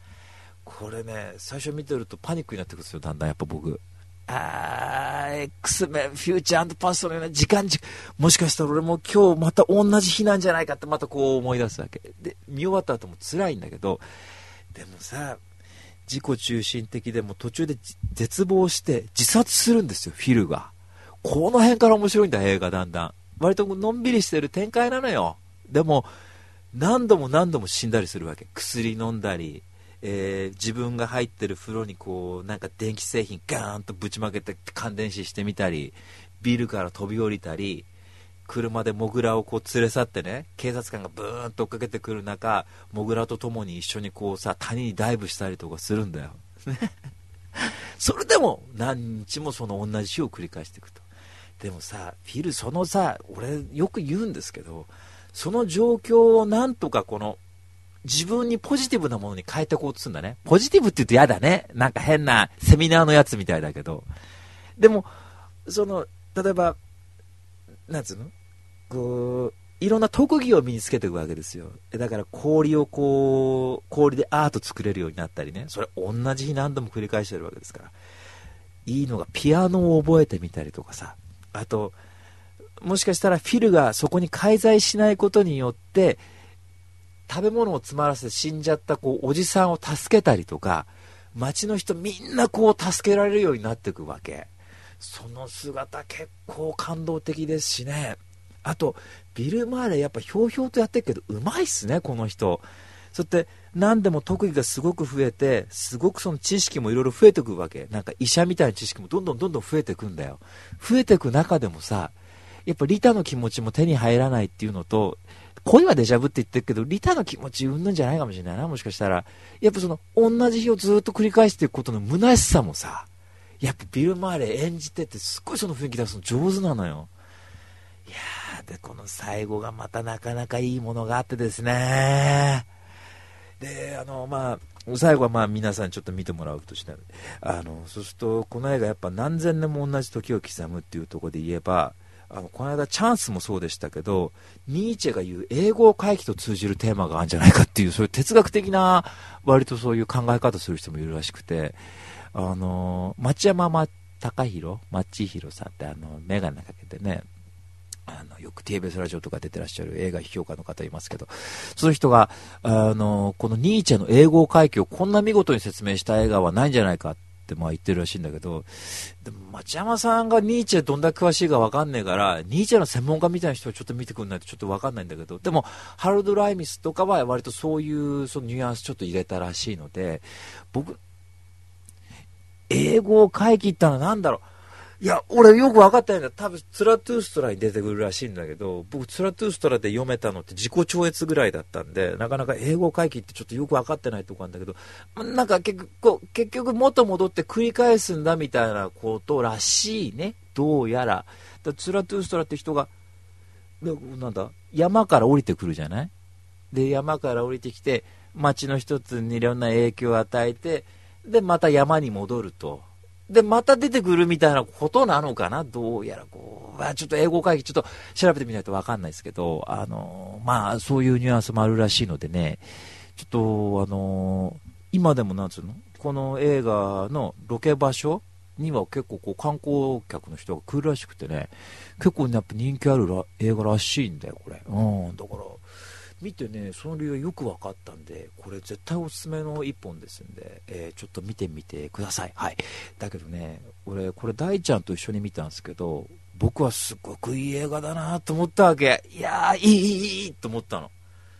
これね、最初見てるとパニックになってくるんですよ、だんだんやっぱ僕。あー、X メン、フューチャーパストのような時間軸、もしかしたら俺も今日また同じ日なんじゃないかってまたこう思い出すわけ。で、見終わった後も辛いんだけど、でもさ、自己中心的でも途中で絶望して自殺するんですよ、フィルが。この辺から面白いんだ、映画だんだん。割とのんびりしてる展開なのよ。でも、何度も何度も死んだりするわけ。薬飲んだり、えー、自分が入ってる風呂にこうなんか電気製品ガーンとぶちまけて感電死してみたりビルから飛び降りたり車でモグラをこう連れ去ってね警察官がブーンと追っかけてくる中モグラと共に一緒にこうさ谷にダイブしたりとかするんだよそれでも何日もその同じ日を繰り返していくとでもさフィルそのさ俺よく言うんですけどその状況をなんとかこの自分にポジティブなものに変えていこうとするんだね。ポジティブって言うと嫌だね。なんか変なセミナーのやつみたいだけど。でも、その、例えば、なんつうの？こう、いろんな特技を身につけていくわけですよ。だから氷をこう、氷でアート作れるようになったりね。それ同じ日何度も繰り返してるわけですから。いいのがピアノを覚えてみたりとかさ。あと、もしかしたらフィルがそこに介在しないことによって、食べ物を詰まらせて死んじゃったこうおじさんを助けたりとか、街の人みんなこう助けられるようになっていくわけ。その姿結構感動的ですしね。あと、ビル・マーレやっぱひょうひょうとやってるけど、うまいっすね、この人。そって何でも特技がすごく増えて、すごくその知識もいろいろ増えていくわけ。なんか医者みたいな知識もどんどんどんどん増えてくんだよ。増えてく中でもさ、やっぱリタの気持ちも手に入らないっていうのと、恋はデジャブって言ってるけど、リタの気持ちうんぬんじゃないかもしれないな、もしかしたら。やっぱその、同じ日をずっと繰り返していくことの虚しさもさ、やっぱビル・マーレ演じてて、すっごいその雰囲気出すの上手なのよ。いやー、で、この最後がまたなかなかいいものがあってですね。で、あの、まあ、最後はまあ皆さんちょっと見てもらうとして、あの、そうすると、この映画やっぱ何千年も同じ時を刻むっていうところで言えば、あのこの間チャンスもそうでしたけどニーチェが言う英語回帰と通じるテーマがあるんじゃないかっていうそういう哲学的な割とそういう考え方する人もいるらしくてあの町山ま隆弘町弘さんってあの眼鏡かけてねあのよく TBS ラジオとか出てらっしゃる映画批評家の方いますけど、その人が、あの、このニーチェの英語回帰をこんな見事に説明した映画はないんじゃないかってまあ言ってるらしいんだけど、でも町山さんがニーチェどんだけ詳しいかわかんねえから、ニーチェの専門家みたいな人はちょっと見てくんないとちょっとわかんないんだけど、でも、ハルド・ライミスとかは割とそういうそのニュアンスちょっと入れたらしいので、僕、英語を書い切ったのは何だろう？いや、俺よく分かったんだ多分、ツラトゥーストラに出てくるらしいんだけど、僕、ツラトゥーストラで読めたのって自己超越ぐらいだったんで、なかなか英語回帰ってちょっとよく分かってないとこなんだけど、なんか結局、結局元戻って繰り返すんだみたいなことらしいね。どうやら。だツラトゥーストラって人が、なんだ、山から降りてくるじゃない？で、山から降りてきて、町の一つにいろんな影響を与えて、で、また山に戻ると。で、また出てくるみたいなことなのかな？どうやらこう、まあ、ちょっと英語会議ちょっと調べてみないとわかんないですけど、あの、まあ、そういうニュアンスもあるらしいのでね、ちょっと、あの、今でもなんつうの？この映画のロケ場所には結構こう観光客の人が来るらしくてね、結構やっぱ人気ある映画らしいんだよ、これ。うん、だから、見てね、その理由よく分かったんで、これ絶対おすすめの1本ですんで、えー、ちょっと見てみてください。はい。だけどね、俺、これ大ちゃんと一緒に見たんですけど、僕はすごくいい映画だなと思ったわけ。いやー、いい、いい、いいと思ったの。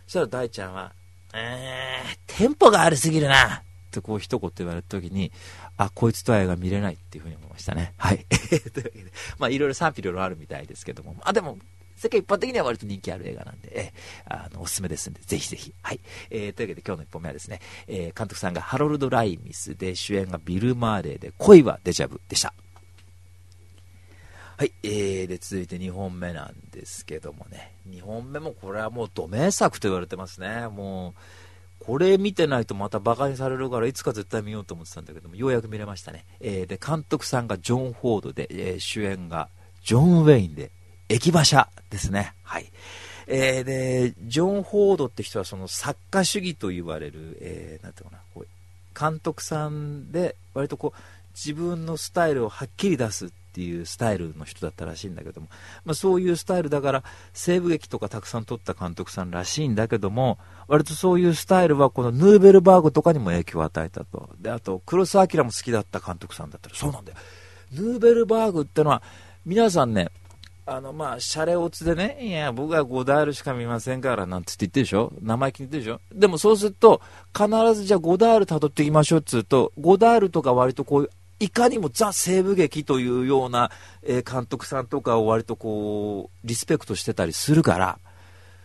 そしたら大ちゃんは、えー、テンポがありすぎるなってこう一言言われた時に、あ、こいつとは映画見れないっていうふうに思いましたね。はい。というわけで、まあいろいろ賛否いろいろあるみたいですけどもま、あ、でも、世界一般的には割と人気ある映画なんで、えあの、おすすめですんで、ぜひぜひ。はい。えー、というわけで今日の一本目はですね、えー、監督さんがハロルド・ライミスで、主演がビル・マーレーで、恋はデジャブでした。はい、えー、で、続いて2本目なんですけどもね、2本目もこれはもうド名作と言われてますね。もう、これ見てないとまたバカにされるからいつか絶対見ようと思ってたんだけども、ようやく見れましたね。えー、で、監督さんがジョン・フォードで、えー、主演がジョン・ウェインで、駅馬車ですね。はい。えー、で、ジョン・フォードって人はその作家主義と言われる、えー、なんていうかな、こう監督さんで、割とこう、自分のスタイルをはっきり出すっていうスタイルの人だったらしいんだけども、まあ、そういうスタイルだから西部劇とかたくさん撮った監督さんらしいんだけども割とそういうスタイルはこのヌーベルバーグとかにも影響を与えたとであと黒澤明も好きだった監督さんだったらそうなんだよヌーベルバーグってのは皆さんねあの、まあ、シャレオツでね、いや、僕はゴダールしか見ませんから、なんつって言ってるでしょ？名前気に言ってるでしょ？でもそうすると、必ずじゃあゴダール辿っていきましょうっつうと、ゴダールとか割とこういかにもザ・西部劇というような、えー、監督さんとかを割とこう、リスペクトしてたりするから、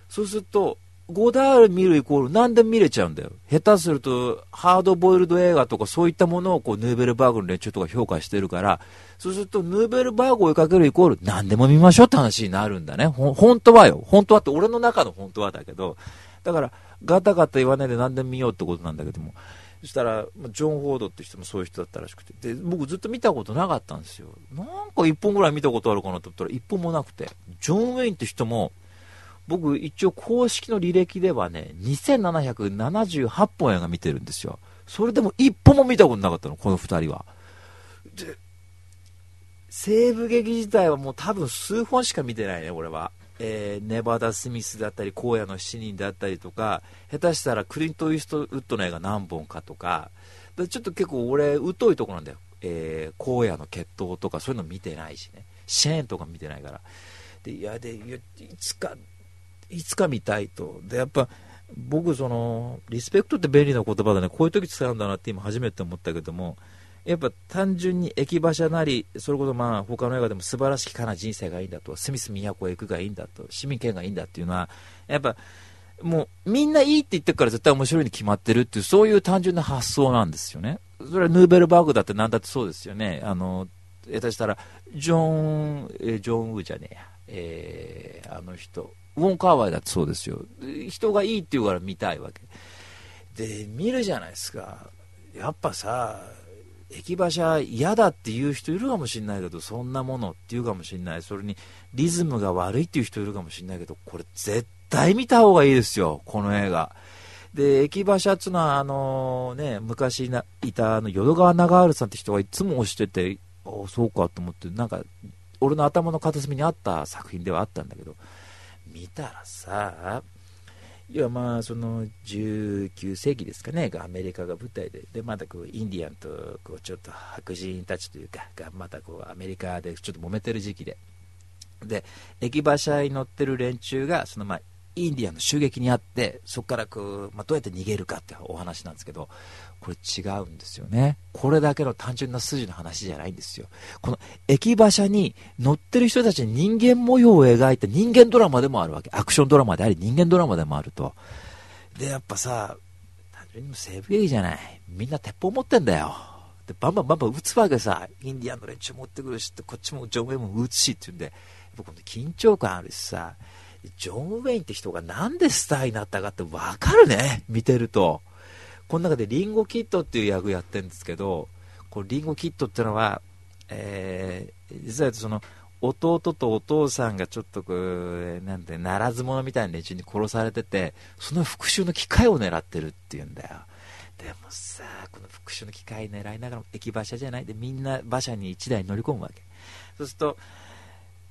そうすると、ゴダール見るイコール何でも見れちゃうんだよ。下手すると、ハードボイルド映画とかそういったものをこうヌーベルバーグの連中とか評価してるから、そうするとヌーベルバーグを追いかけるイコール何でも見ましょうって話になるんだね。本当はよ。本当はって俺の中の本当はだけど、だからガタガタ言わないで何でも見ようってことなんだけども、そしたら、ジョン・フォードって人もそういう人だったらしくて、で、僕ずっと見たことなかったんですよ。なんか一本ぐらい見たことあるかなと思ったら、一本もなくて。ジョン・ウェインって人も、僕一応公式の履歴ではね、2778本映画見てるんですよ。それでも一本も見たことなかったの、この二人は。で、西部劇自体はもう多分数本しか見てないね、俺は。えー、ネバダ・スミスだったり、荒野の7人だったりとか、下手したらクリント・イーストウッドの映画何本かとか、ちょっと結構俺、疎いとこなんだよ。えー、荒野の決闘とかそういうの見てないしね。シェーンとか見てないから。で、いや、で、いつか、いつか見たいと。で、やっぱ、僕、その、リスペクトって便利な言葉だね。こういう時使うんだなって今初めて思ったけども、やっぱ単純に駅馬車なり、それこそまあ他の映画でも素晴らしきかな人生がいいんだと、スミス都へ行くがいいんだと、市民権がいいんだっていうのは、やっぱもうみんないいって言ってるから絶対面白いに決まってるっていう、そういう単純な発想なんですよね。それはヌーベルバーグだって何だってそうですよね。あの、下手したら、ジョン、えジョン・ウーじゃねえや、えー、あの人、ウォン・カーワイだってそうですよ。人がいいって言うから見たいわけ。で、見るじゃないですか。やっぱさ、駅馬車嫌だっていう人いるかもしれないけど、そんなものっていうかもしれない。それにリズムが悪いっていう人いるかもしれないけど、これ絶対見た方がいいですよ、この映画。で、駅馬車っていうのは、あのね、昔いたあの淀川長治さんって人がいつも推してて、おそうかと思って、なんか、俺の頭の片隅にあった作品ではあったんだけど、見たらさ、いやまあその19世紀ですかね、アメリカが舞台で、でまたこうインディアンとこうちょっと白人たちというか、がまたこうアメリカでちょっと揉めてる時期で、で駅馬車に乗ってる連中がそのまあインディアンの襲撃にあって、そこからこう、まあ、どうやって逃げるかってお話なんですけど、これ違うんですよね。これだけの単純な筋の話じゃないんですよ。この駅馬車に乗ってる人たちに人間模様を描いた人間ドラマでもあるわけ。アクションドラマであり人間ドラマでもあると。で、やっぱさ、単純に西部劇じゃない。みんな鉄砲持ってんだよ。で、バンバンバンバン撃つわけさ。インディアンの連中持ってくるし、こっちもジョン・ウェイも撃つしって言うんで、やっぱこの緊張感あるしさ、ジョン・ウェインって人がなんでスターになったかってわかるね。見てると。この中でリンゴキッドっていう役やってるんですけど、これリンゴキッドっていうのは、えー、実はその、弟とお父さんがちょっとこう、なんて、ならず者みたいな連中に殺されてて、その復讐の機会を狙ってるっていうんだよ。でもさ、この復讐の機会狙いながら駅馬車じゃないで、みんな馬車に1台乗り込むわけ。そうすると、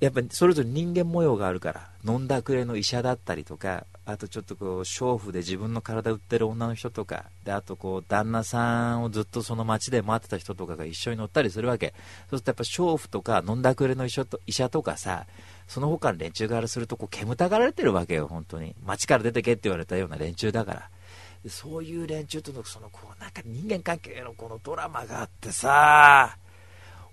やっぱそれぞれ人間模様があるから、飲んだくれの医者だったりとか、あとちょっとこう、娼婦で自分の体売ってる女の人とか、で、あとこう、旦那さんをずっとその街で待ってた人とかが一緒に乗ったりするわけ。そうするとやっぱ娼婦とか飲んだくれの医者と医者とかさ、その他の連中からするとこう、煙たがられてるわけよ、本当に。街から出てけって言われたような連中だから。そういう連中との、そのこう、なんか人間関係のこのドラマがあってさ、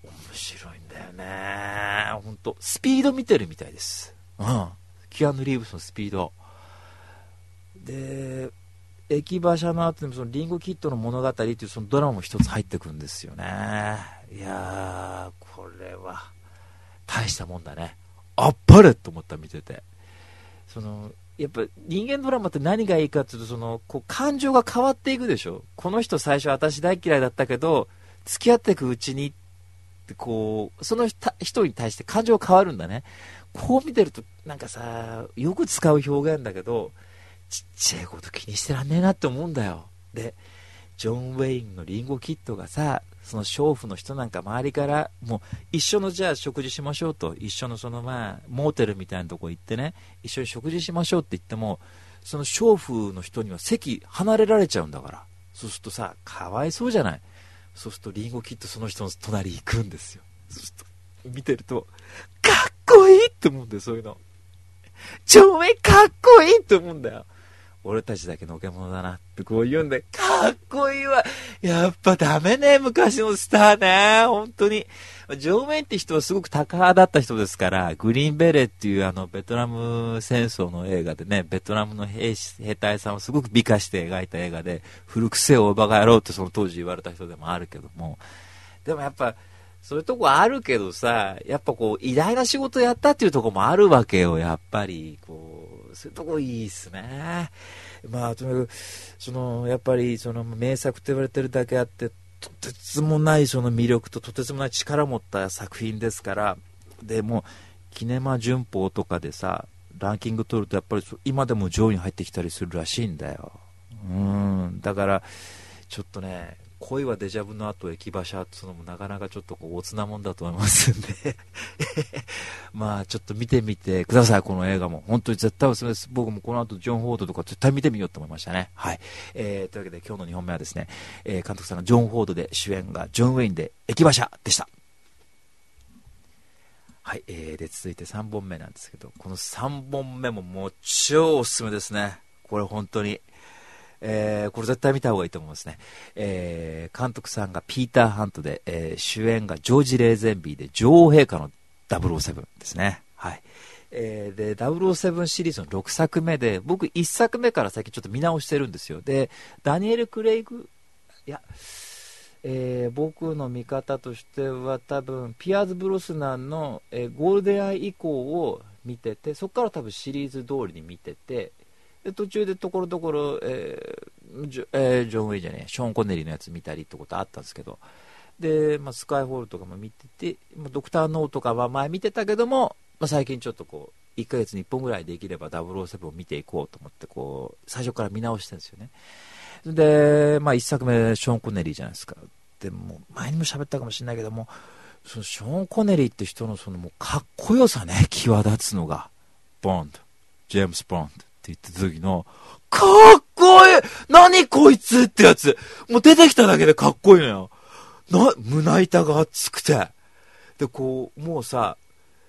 面白いんだよね。本当スピード見てるみたいです。うん。キアヌ・リーブスのスピード。で、駅馬車の後にそのリンゴキッドの物語っていうそのドラマも一つ入ってくるんですよね。いやー、これは大したもんだね。あっぱれと思った見てて。その、やっぱ人間ドラマって何がいいかっていうと、その、こう感情が変わっていくでしょ。この人最初私大嫌いだったけど、付き合っていくうちにってこう、その人に対して感情変わるんだね。こう見てると、なんかさ、よく使う表現だけど、ちっちゃいこと気にしてらんねえなって思うんだよ。で、ジョン・ウェインのリンゴキッドがさ、その娼婦の人なんか周りからもう一緒のじゃあ食事しましょうと一緒のそのまあモーテルみたいなとこ行ってね一緒に食事しましょうって言ってもその娼婦の人には席離れられちゃうんだからそうするとさかわいそうじゃない？そうするとリンゴキッドその人の隣行くんですよ。そうすると見てるとかっこいいって思うんだよそういうの。超めかっこいいって思うんだよ。俺たちだけのけ者だなってこう言うんで、かっこいいわ。やっぱダメね、昔のスターね。本当に。ジョー・メインって人はすごく高派だった人ですから、グリーンベレーっていうあの、ベトナム戦争の映画でね、ベトナムの兵士、兵隊さんをすごく美化して描いた映画で、古くせえおばがやろうってその当時言われた人でもあるけども、でもやっぱ、そういうとこあるけどさ、やっぱこう、偉大な仕事やったっていうとこもあるわけよ、やっぱり。こう、そういうとこいいっすね。まあ、とにかく、その、やっぱり、その、名作と言われてるだけあって、とてつもないその魅力ととてつもない力を持った作品ですから、でも、キネマ旬報とかでさ、ランキング取ると、やっぱり今でも上位に入ってきたりするらしいんだよ。うん、だから、ちょっとね、恋はデジャブの後駅馬車っていうのもなかなかちょっとこうおつなもんだと思いますんで まあちょっと見てみてください、この映画も。本当に絶対おすすめです。僕もこの後ジョン・フォードとか絶対見てみようと思いましたね。はい。えー、というわけで今日の2本目はですね、えー、監督さんがジョン・フォードで主演がジョン・ウェインで駅馬車でした。はい、えー、で続いて3本目なんですけど、この3本目ももう超おすすめですね。これ本当に。えー、これ絶対見た方がいいと思いますね。えー、監督さんがピーター・ハントで、えー、主演がジョージ・レーゼンビーで女王陛下の007ですね。はい。えー、で、007シリーズの6作目で、僕1作目から最近ちょっと見直してるんですよ。で、ダニエル・クレイグ、いや、えー、僕の見方としては多分、ピアーズ・ブロスナンの、えー、ゴールデンアイ以降を見てて、そこから多分シリーズ通りに見てて、途中でところどころ、えージョえー、ジョン・ウェイじゃねショーン・コネリーのやつ見たりってことあったんですけど、で、まあ、スカイホールとかも見てて、まあ、ドクター・ノーとかは前見てたけども、まあ、最近ちょっとこう、1ヶ月に1本ぐらいできれば007を見ていこうと思って、こう、最初から見直してるんですよね。で、まあ、1作目、ショーン・コネリーじゃないですか。でも、前にも喋ったかもしれないけども、そのショーン・コネリーって人のそのもうかっこよさね、際立つのが、ボンド、ジェームス・ボンド。って言った時の、かっこいい何こいつってやつ。もう出てきただけでかっこいいのよ。な、胸板が熱くて。で、こう、もうさ、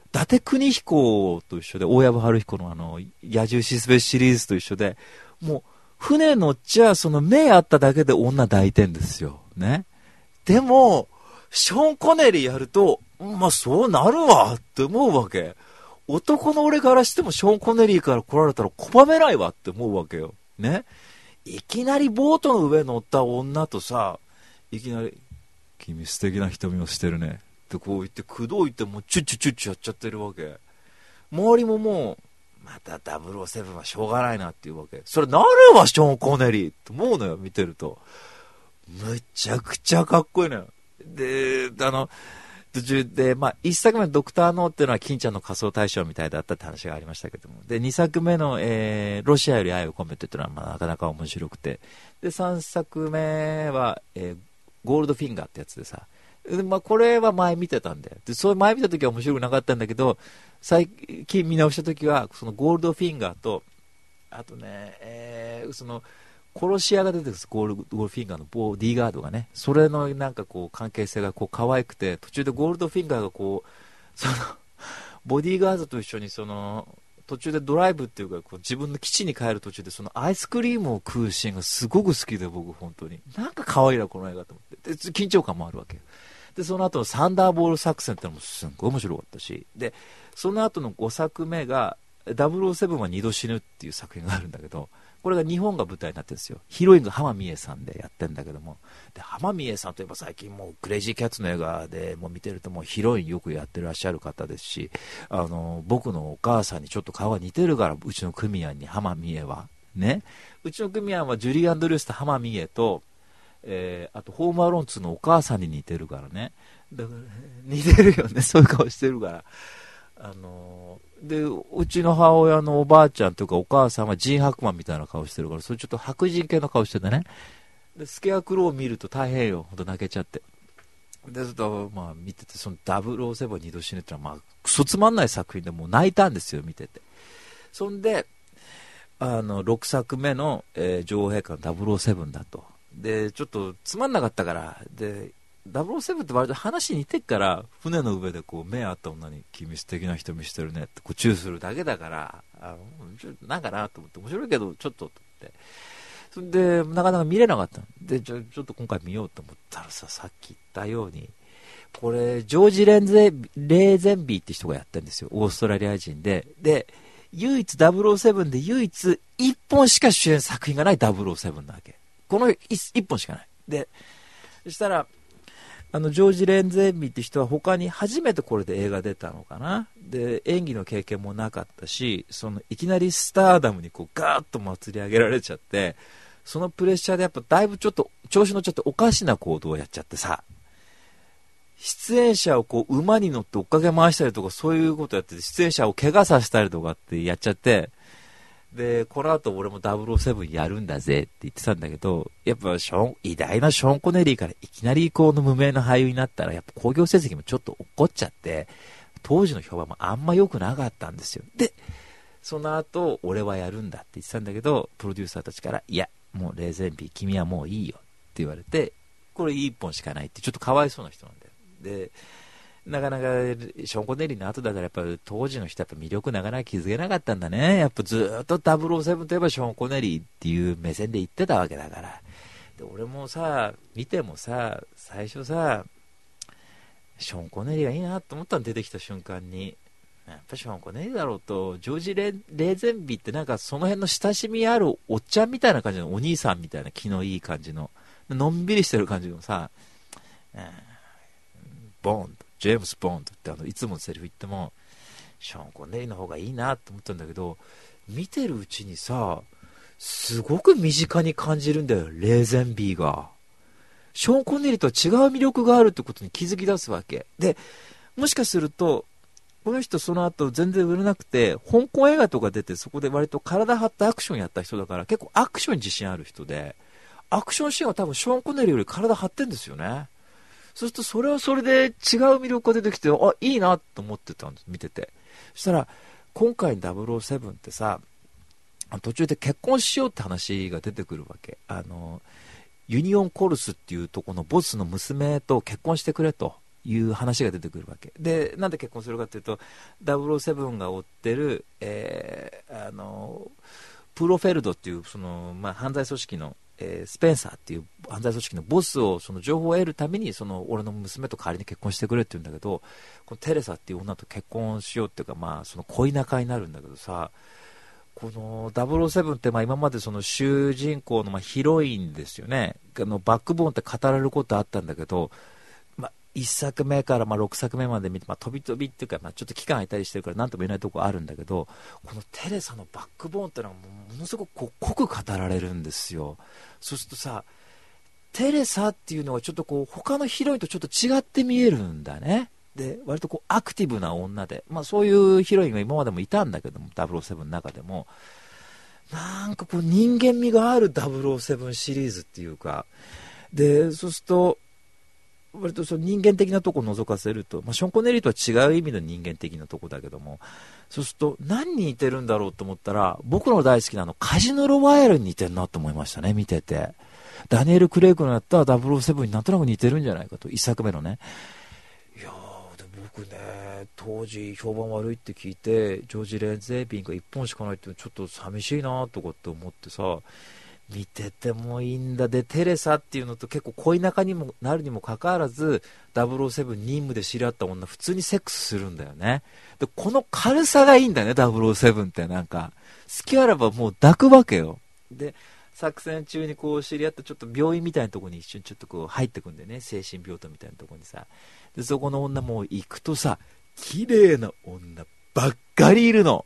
伊達邦彦と一緒で、大藪春彦のあの、野獣シスベシリーズと一緒で、もう、船乗っちゃ、その目あっただけで女抱いてんですよ。ね。でも、ショーン・コネリーやると、まあそうなるわって思うわけ。男の俺からしてもショーン・コネリーから来られたら拒めないわって思うわけよ。ね？いきなりボートの上乗った女とさ、いきなり、君素敵な瞳をしてるね。ってこう言って、口説いてもうチュッチュチュッチュやっちゃってるわけ。周りももう、また007はしょうがないなっていうわけ。それなるわ、ショーン・コネリーって思うのよ、見てると。むちゃくちゃかっこいいのよ。で、あの、途中で、まあ、1作目のドクター・ノーっていうのは金ちゃんの仮想大賞みたいだったって話がありましたけども、で、2作目の、えー、ロシアより愛を込めてっていうのは、まあ、なかなか面白くて、で、3作目は、えー、ゴールドフィンガーってやつでさ、でまあ、これは前見てたんだよ。で、それ前見た時は面白くなかったんだけど、最近見直した時は、そのゴールドフィンガーと、あとね、えー、その、殺し屋が出てくるゴールゴールフィンガーのボディーガードがね、それのなんかこう関係性がこう可愛くて、途中でゴールドフィンガーがこう、その、ボディーガードと一緒にその、途中でドライブっていうかこう自分の基地に帰る途中でそのアイスクリームを食うシーンがすごく好きで僕本当に。なんか可愛いなこの映画と思って。で緊張感もあるわけ。でその後のサンダーボール作戦ってのもすんごい面白かったし。でその後の5作目が007は2度死ぬっていう作品があるんだけどこれが日本が舞台になってるんですよ。ヒロインが浜美恵さんでやってるんだけども、で浜美恵さんといえば最近もうクレイジーキャッツの映画でもう見てるともうヒロインよくやってらっしゃる方ですし、あの、僕のお母さんにちょっと顔が似てるから、うちのクミヤンに浜美恵は。ね。うちのクミヤンはジュリー・アンドリュースと浜美恵と、えー、あと、ホームアローン2のお母さんに似てるからね。だから、似てるよね。そういう顔してるから。あので、うちの母親のおばあちゃんというかお母さんはジン・ハクマンみたいな顔してるから、それちょっと白人系の顔しててね。で、スケアクローを見ると大変よ。ほんと泣けちゃって。で、ちょっと、まあ、見てて、その007二度死ぬってのは、まあ、クソつまんない作品でもう泣いたんですよ、見てて。そんで、あの、6作目の、えー、女王陛下の007だと。で、ちょっとつまんなかったから、で、007って割と話似てっから、船の上でこう目合った女に、君素敵な瞳してるねってこうチューするだけだから、あの、なんかなと思って、面白いけど、ちょっと、って。そんで、なかなか見れなかったで、ちょ、ちょっと今回見ようと思ったらさ、さっき言ったように、これ、ジョージ・レンゼレーゼンビーって人がやってるんですよ。オーストラリア人で。で、唯一007で唯一1本しか主演作品がない007なわけ。この 1, 1本しかない。で、そしたら、あの、ジョージ・レンゼンビって人は他に初めてこれで映画出たのかな。で、演技の経験もなかったし、その、いきなりスターダムにこうガーッと祭り上げられちゃって、そのプレッシャーでやっぱだいぶちょっと、調子のちょっとおかしな行動をやっちゃってさ、出演者をこう馬に乗って追っかけ回したりとかそういうことやって出演者を怪我させたりとかってやっちゃって、で、この後俺も007やるんだぜって言ってたんだけど、やっぱショーン、偉大なショーン・コネリーからいきなりこの無名な俳優になったら、やっぱ興行成績もちょっと怒っちゃって、当時の評判もあんま良くなかったんですよ。で、その後、俺はやるんだって言ってたんだけど、プロデューサーたちから、いや、もうレーゼンビー、君はもういいよって言われて、これ1本しかないって、ちょっとかわいそうな人なんだよ。で、なかなか、ショーン・コネリーの後だから、やっぱ当時の人はやっぱ魅力なかなか気づけなかったんだね。やっぱずっと007といえばショーン・コネリーっていう目線で言ってたわけだから。で、俺もさ、見てもさ、最初さ、ショーン・コネリーがいいなと思ったの出てきた瞬間に。やっぱショーン・コネリーだろうと、ジョージレ・レーゼンビってなんかその辺の親しみあるおっちゃんみたいな感じのお兄さんみたいな気のいい感じの、のんびりしてる感じのさ、うんボーンとジェームス・ボーンってあのいつものセリフ言っても、ショーン・コネリーの方がいいなと思ったんだけど、見てるうちにさ、すごく身近に感じるんだよ、レーゼンビーが。ショーン・コネリーとは違う魅力があるってことに気づき出すわけ。で、もしかすると、この人その後全然売れなくて、香港映画とか出てそこで割と体張ったアクションやった人だから結構アクションに自信ある人で、アクションシーンは多分ショーン・コネリーより体張ってんですよね。そうするとそれはそれで違う魅力が出てきて、あ、いいなと思ってたんです、見てて。そしたら、今回の007ってさ、途中で結婚しようって話が出てくるわけ。あの、ユニオンコルスっていうとこのボスの娘と結婚してくれという話が出てくるわけ。で、なんで結婚するかっていうと、007が追ってる、えー、あの、プロフェルドっていう、その、まあ、犯罪組織のえー、スペンサーっていう犯罪組織のボスをその情報を得るためにその俺の娘と代わりに結婚してくれって言うんだけどこのテレサっていう女と結婚しようっていうか、まあ、その恋仲になるんだけどさこの007ってまあ今までその主人公のまあヒロインですよね。あのバックボーンって語られることあったんだけど1作目からま6作目まで見て、まあ、飛び飛びっていうか、まあ、ちょっと期間空いたりしてるから何とも言えないとこあるんだけどこのテレサのバックボーンっていうのはものすごくこう濃く語られるんですよ。そうするとさテレサっていうのはちょっとこう他のヒロインとちょっと違って見えるんだね。で割とこうアクティブな女で、まあ、そういうヒロインが今までもいたんだけども007の中でも。なんかこう人間味がある007シリーズっていうか。でそうすると割とその人間的なとこを覗かせると、まあ、ショーン・コネリーとは違う意味の人間的なとこだけども、そうすると何に似てるんだろうと思ったら、僕の大好きなのカジノロワイヤルに似てるなと思いましたね、見てて。ダニエル・クレイクのやった007になんとなく似てるんじゃないかと、1作目のね。いやー、で僕ね、当時評判悪いって聞いて、ジョージ・レンゼービンが1本しかないってちょっと寂しいなとかって思ってさ、見ててもいいんだ。で、テレサっていうのと結構恋仲にもなるにもかかわらず、007任務で知り合った女、普通にセックスするんだよね。で、この軽さがいいんだね、007ってなんか。好きあらばもう抱くわけよ。で、作戦中にこう知り合ったちょっと病院みたいなとこに一瞬ちょっとこう入ってくんでね、精神病棟みたいなとこにさ。で、そこの女も行くとさ、綺麗な女ばっかりいるの。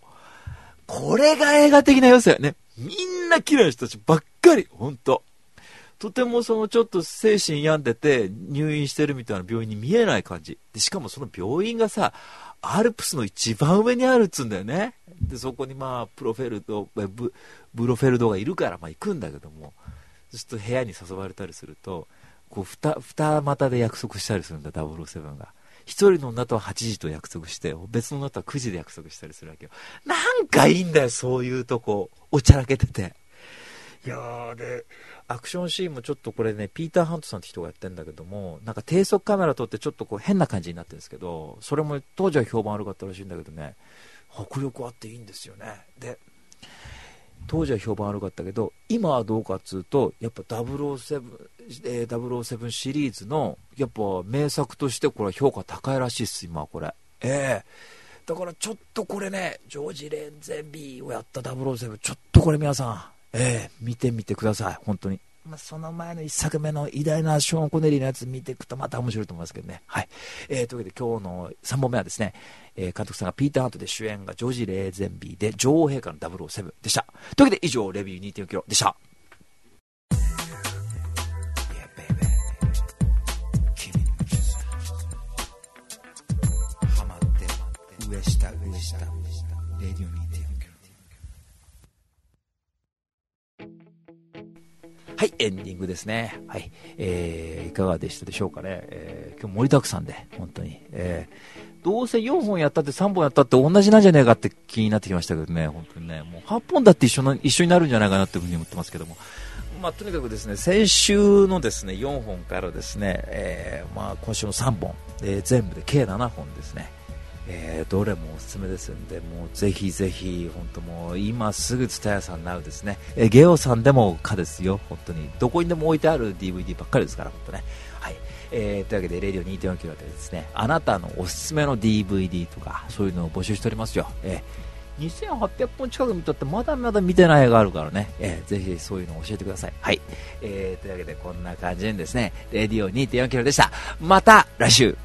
これが映画的な良さよね。みんな綺麗な人たちばっかり、ほんと。とてもそのちょっと精神病んでて入院してるみたいな病院に見えない感じ。で、しかもその病院がさ、アルプスの一番上にあるっつうんだよね。で、そこにまあ、プロフェルド、ブブロフェルドがいるからまあ行くんだけども、ずっと部屋に誘われたりすると、こう二二股で約束したりするんだ007が一人の女とは8時と約束して別の女とは9時で約束したりするわけよ。なんかいいんだよそういうとこ。おちゃらけてて。いやーでアクションシーンもちょっとこれねピーター・ハントさんって人がやってんだけどもなんか低速カメラ撮ってちょっとこう変な感じになってるんですけどそれも当時は評判悪かったらしいんだけどね。迫力あっていいんですよね。で当時は評判悪かったけど今はどうかっつうとやっぱ007、えー、007シリーズのやっぱ名作としてこれは評価高いらしいです今これ。ええ。ー、だからちょっとこれねジョージ・レンゼンビーをやった007ちょっとこれ皆さんええー、見てみてください本当に。まあ、その前の1作目の偉大なショーン・コネリーのやつ見ていくとまた面白いと思いますけどね。はい。えー、というわけで今日の3本目はですね、えー、監督さんがピーター・ハントで主演がジョージ・レーゼンビーで女王陛下の007でした。というわけで以上、レビュー2.9キロでした。はい、エンディングですね。はい、えー、いかがでしたでしょうかね。えー、今日盛りだくさんで、本当に。えー、どうせ4本やったって3本やったって同じなんじゃねえかって気になってきましたけどね、本当にね、もう8本だって一緒な一緒になるんじゃないかなっていうふうに思ってますけども。まあ、とにかくですね、先週のですね、4本からですね、えー、まあ、今週の3本、えー、全部で計7本ですね。えー、どれもおすすめですんで、もうぜひぜひ、本当もう今すぐ蔦屋さんなうですね、えー、ゲオさんでもかですよ、本当に。どこにでも置いてある DVD ばっかりですから、本当ね。はい。えー、というわけで、レディオ2.4キロですね、あなたのおすすめの DVD とか、そういうのを募集しておりますよ。えー、2800本近く見とってまだまだ見てない映画あるからね、えー、ぜひそういうのを教えてください。はい。えー、というわけでこんな感じでですね、レディオ2.4キロでした。また来週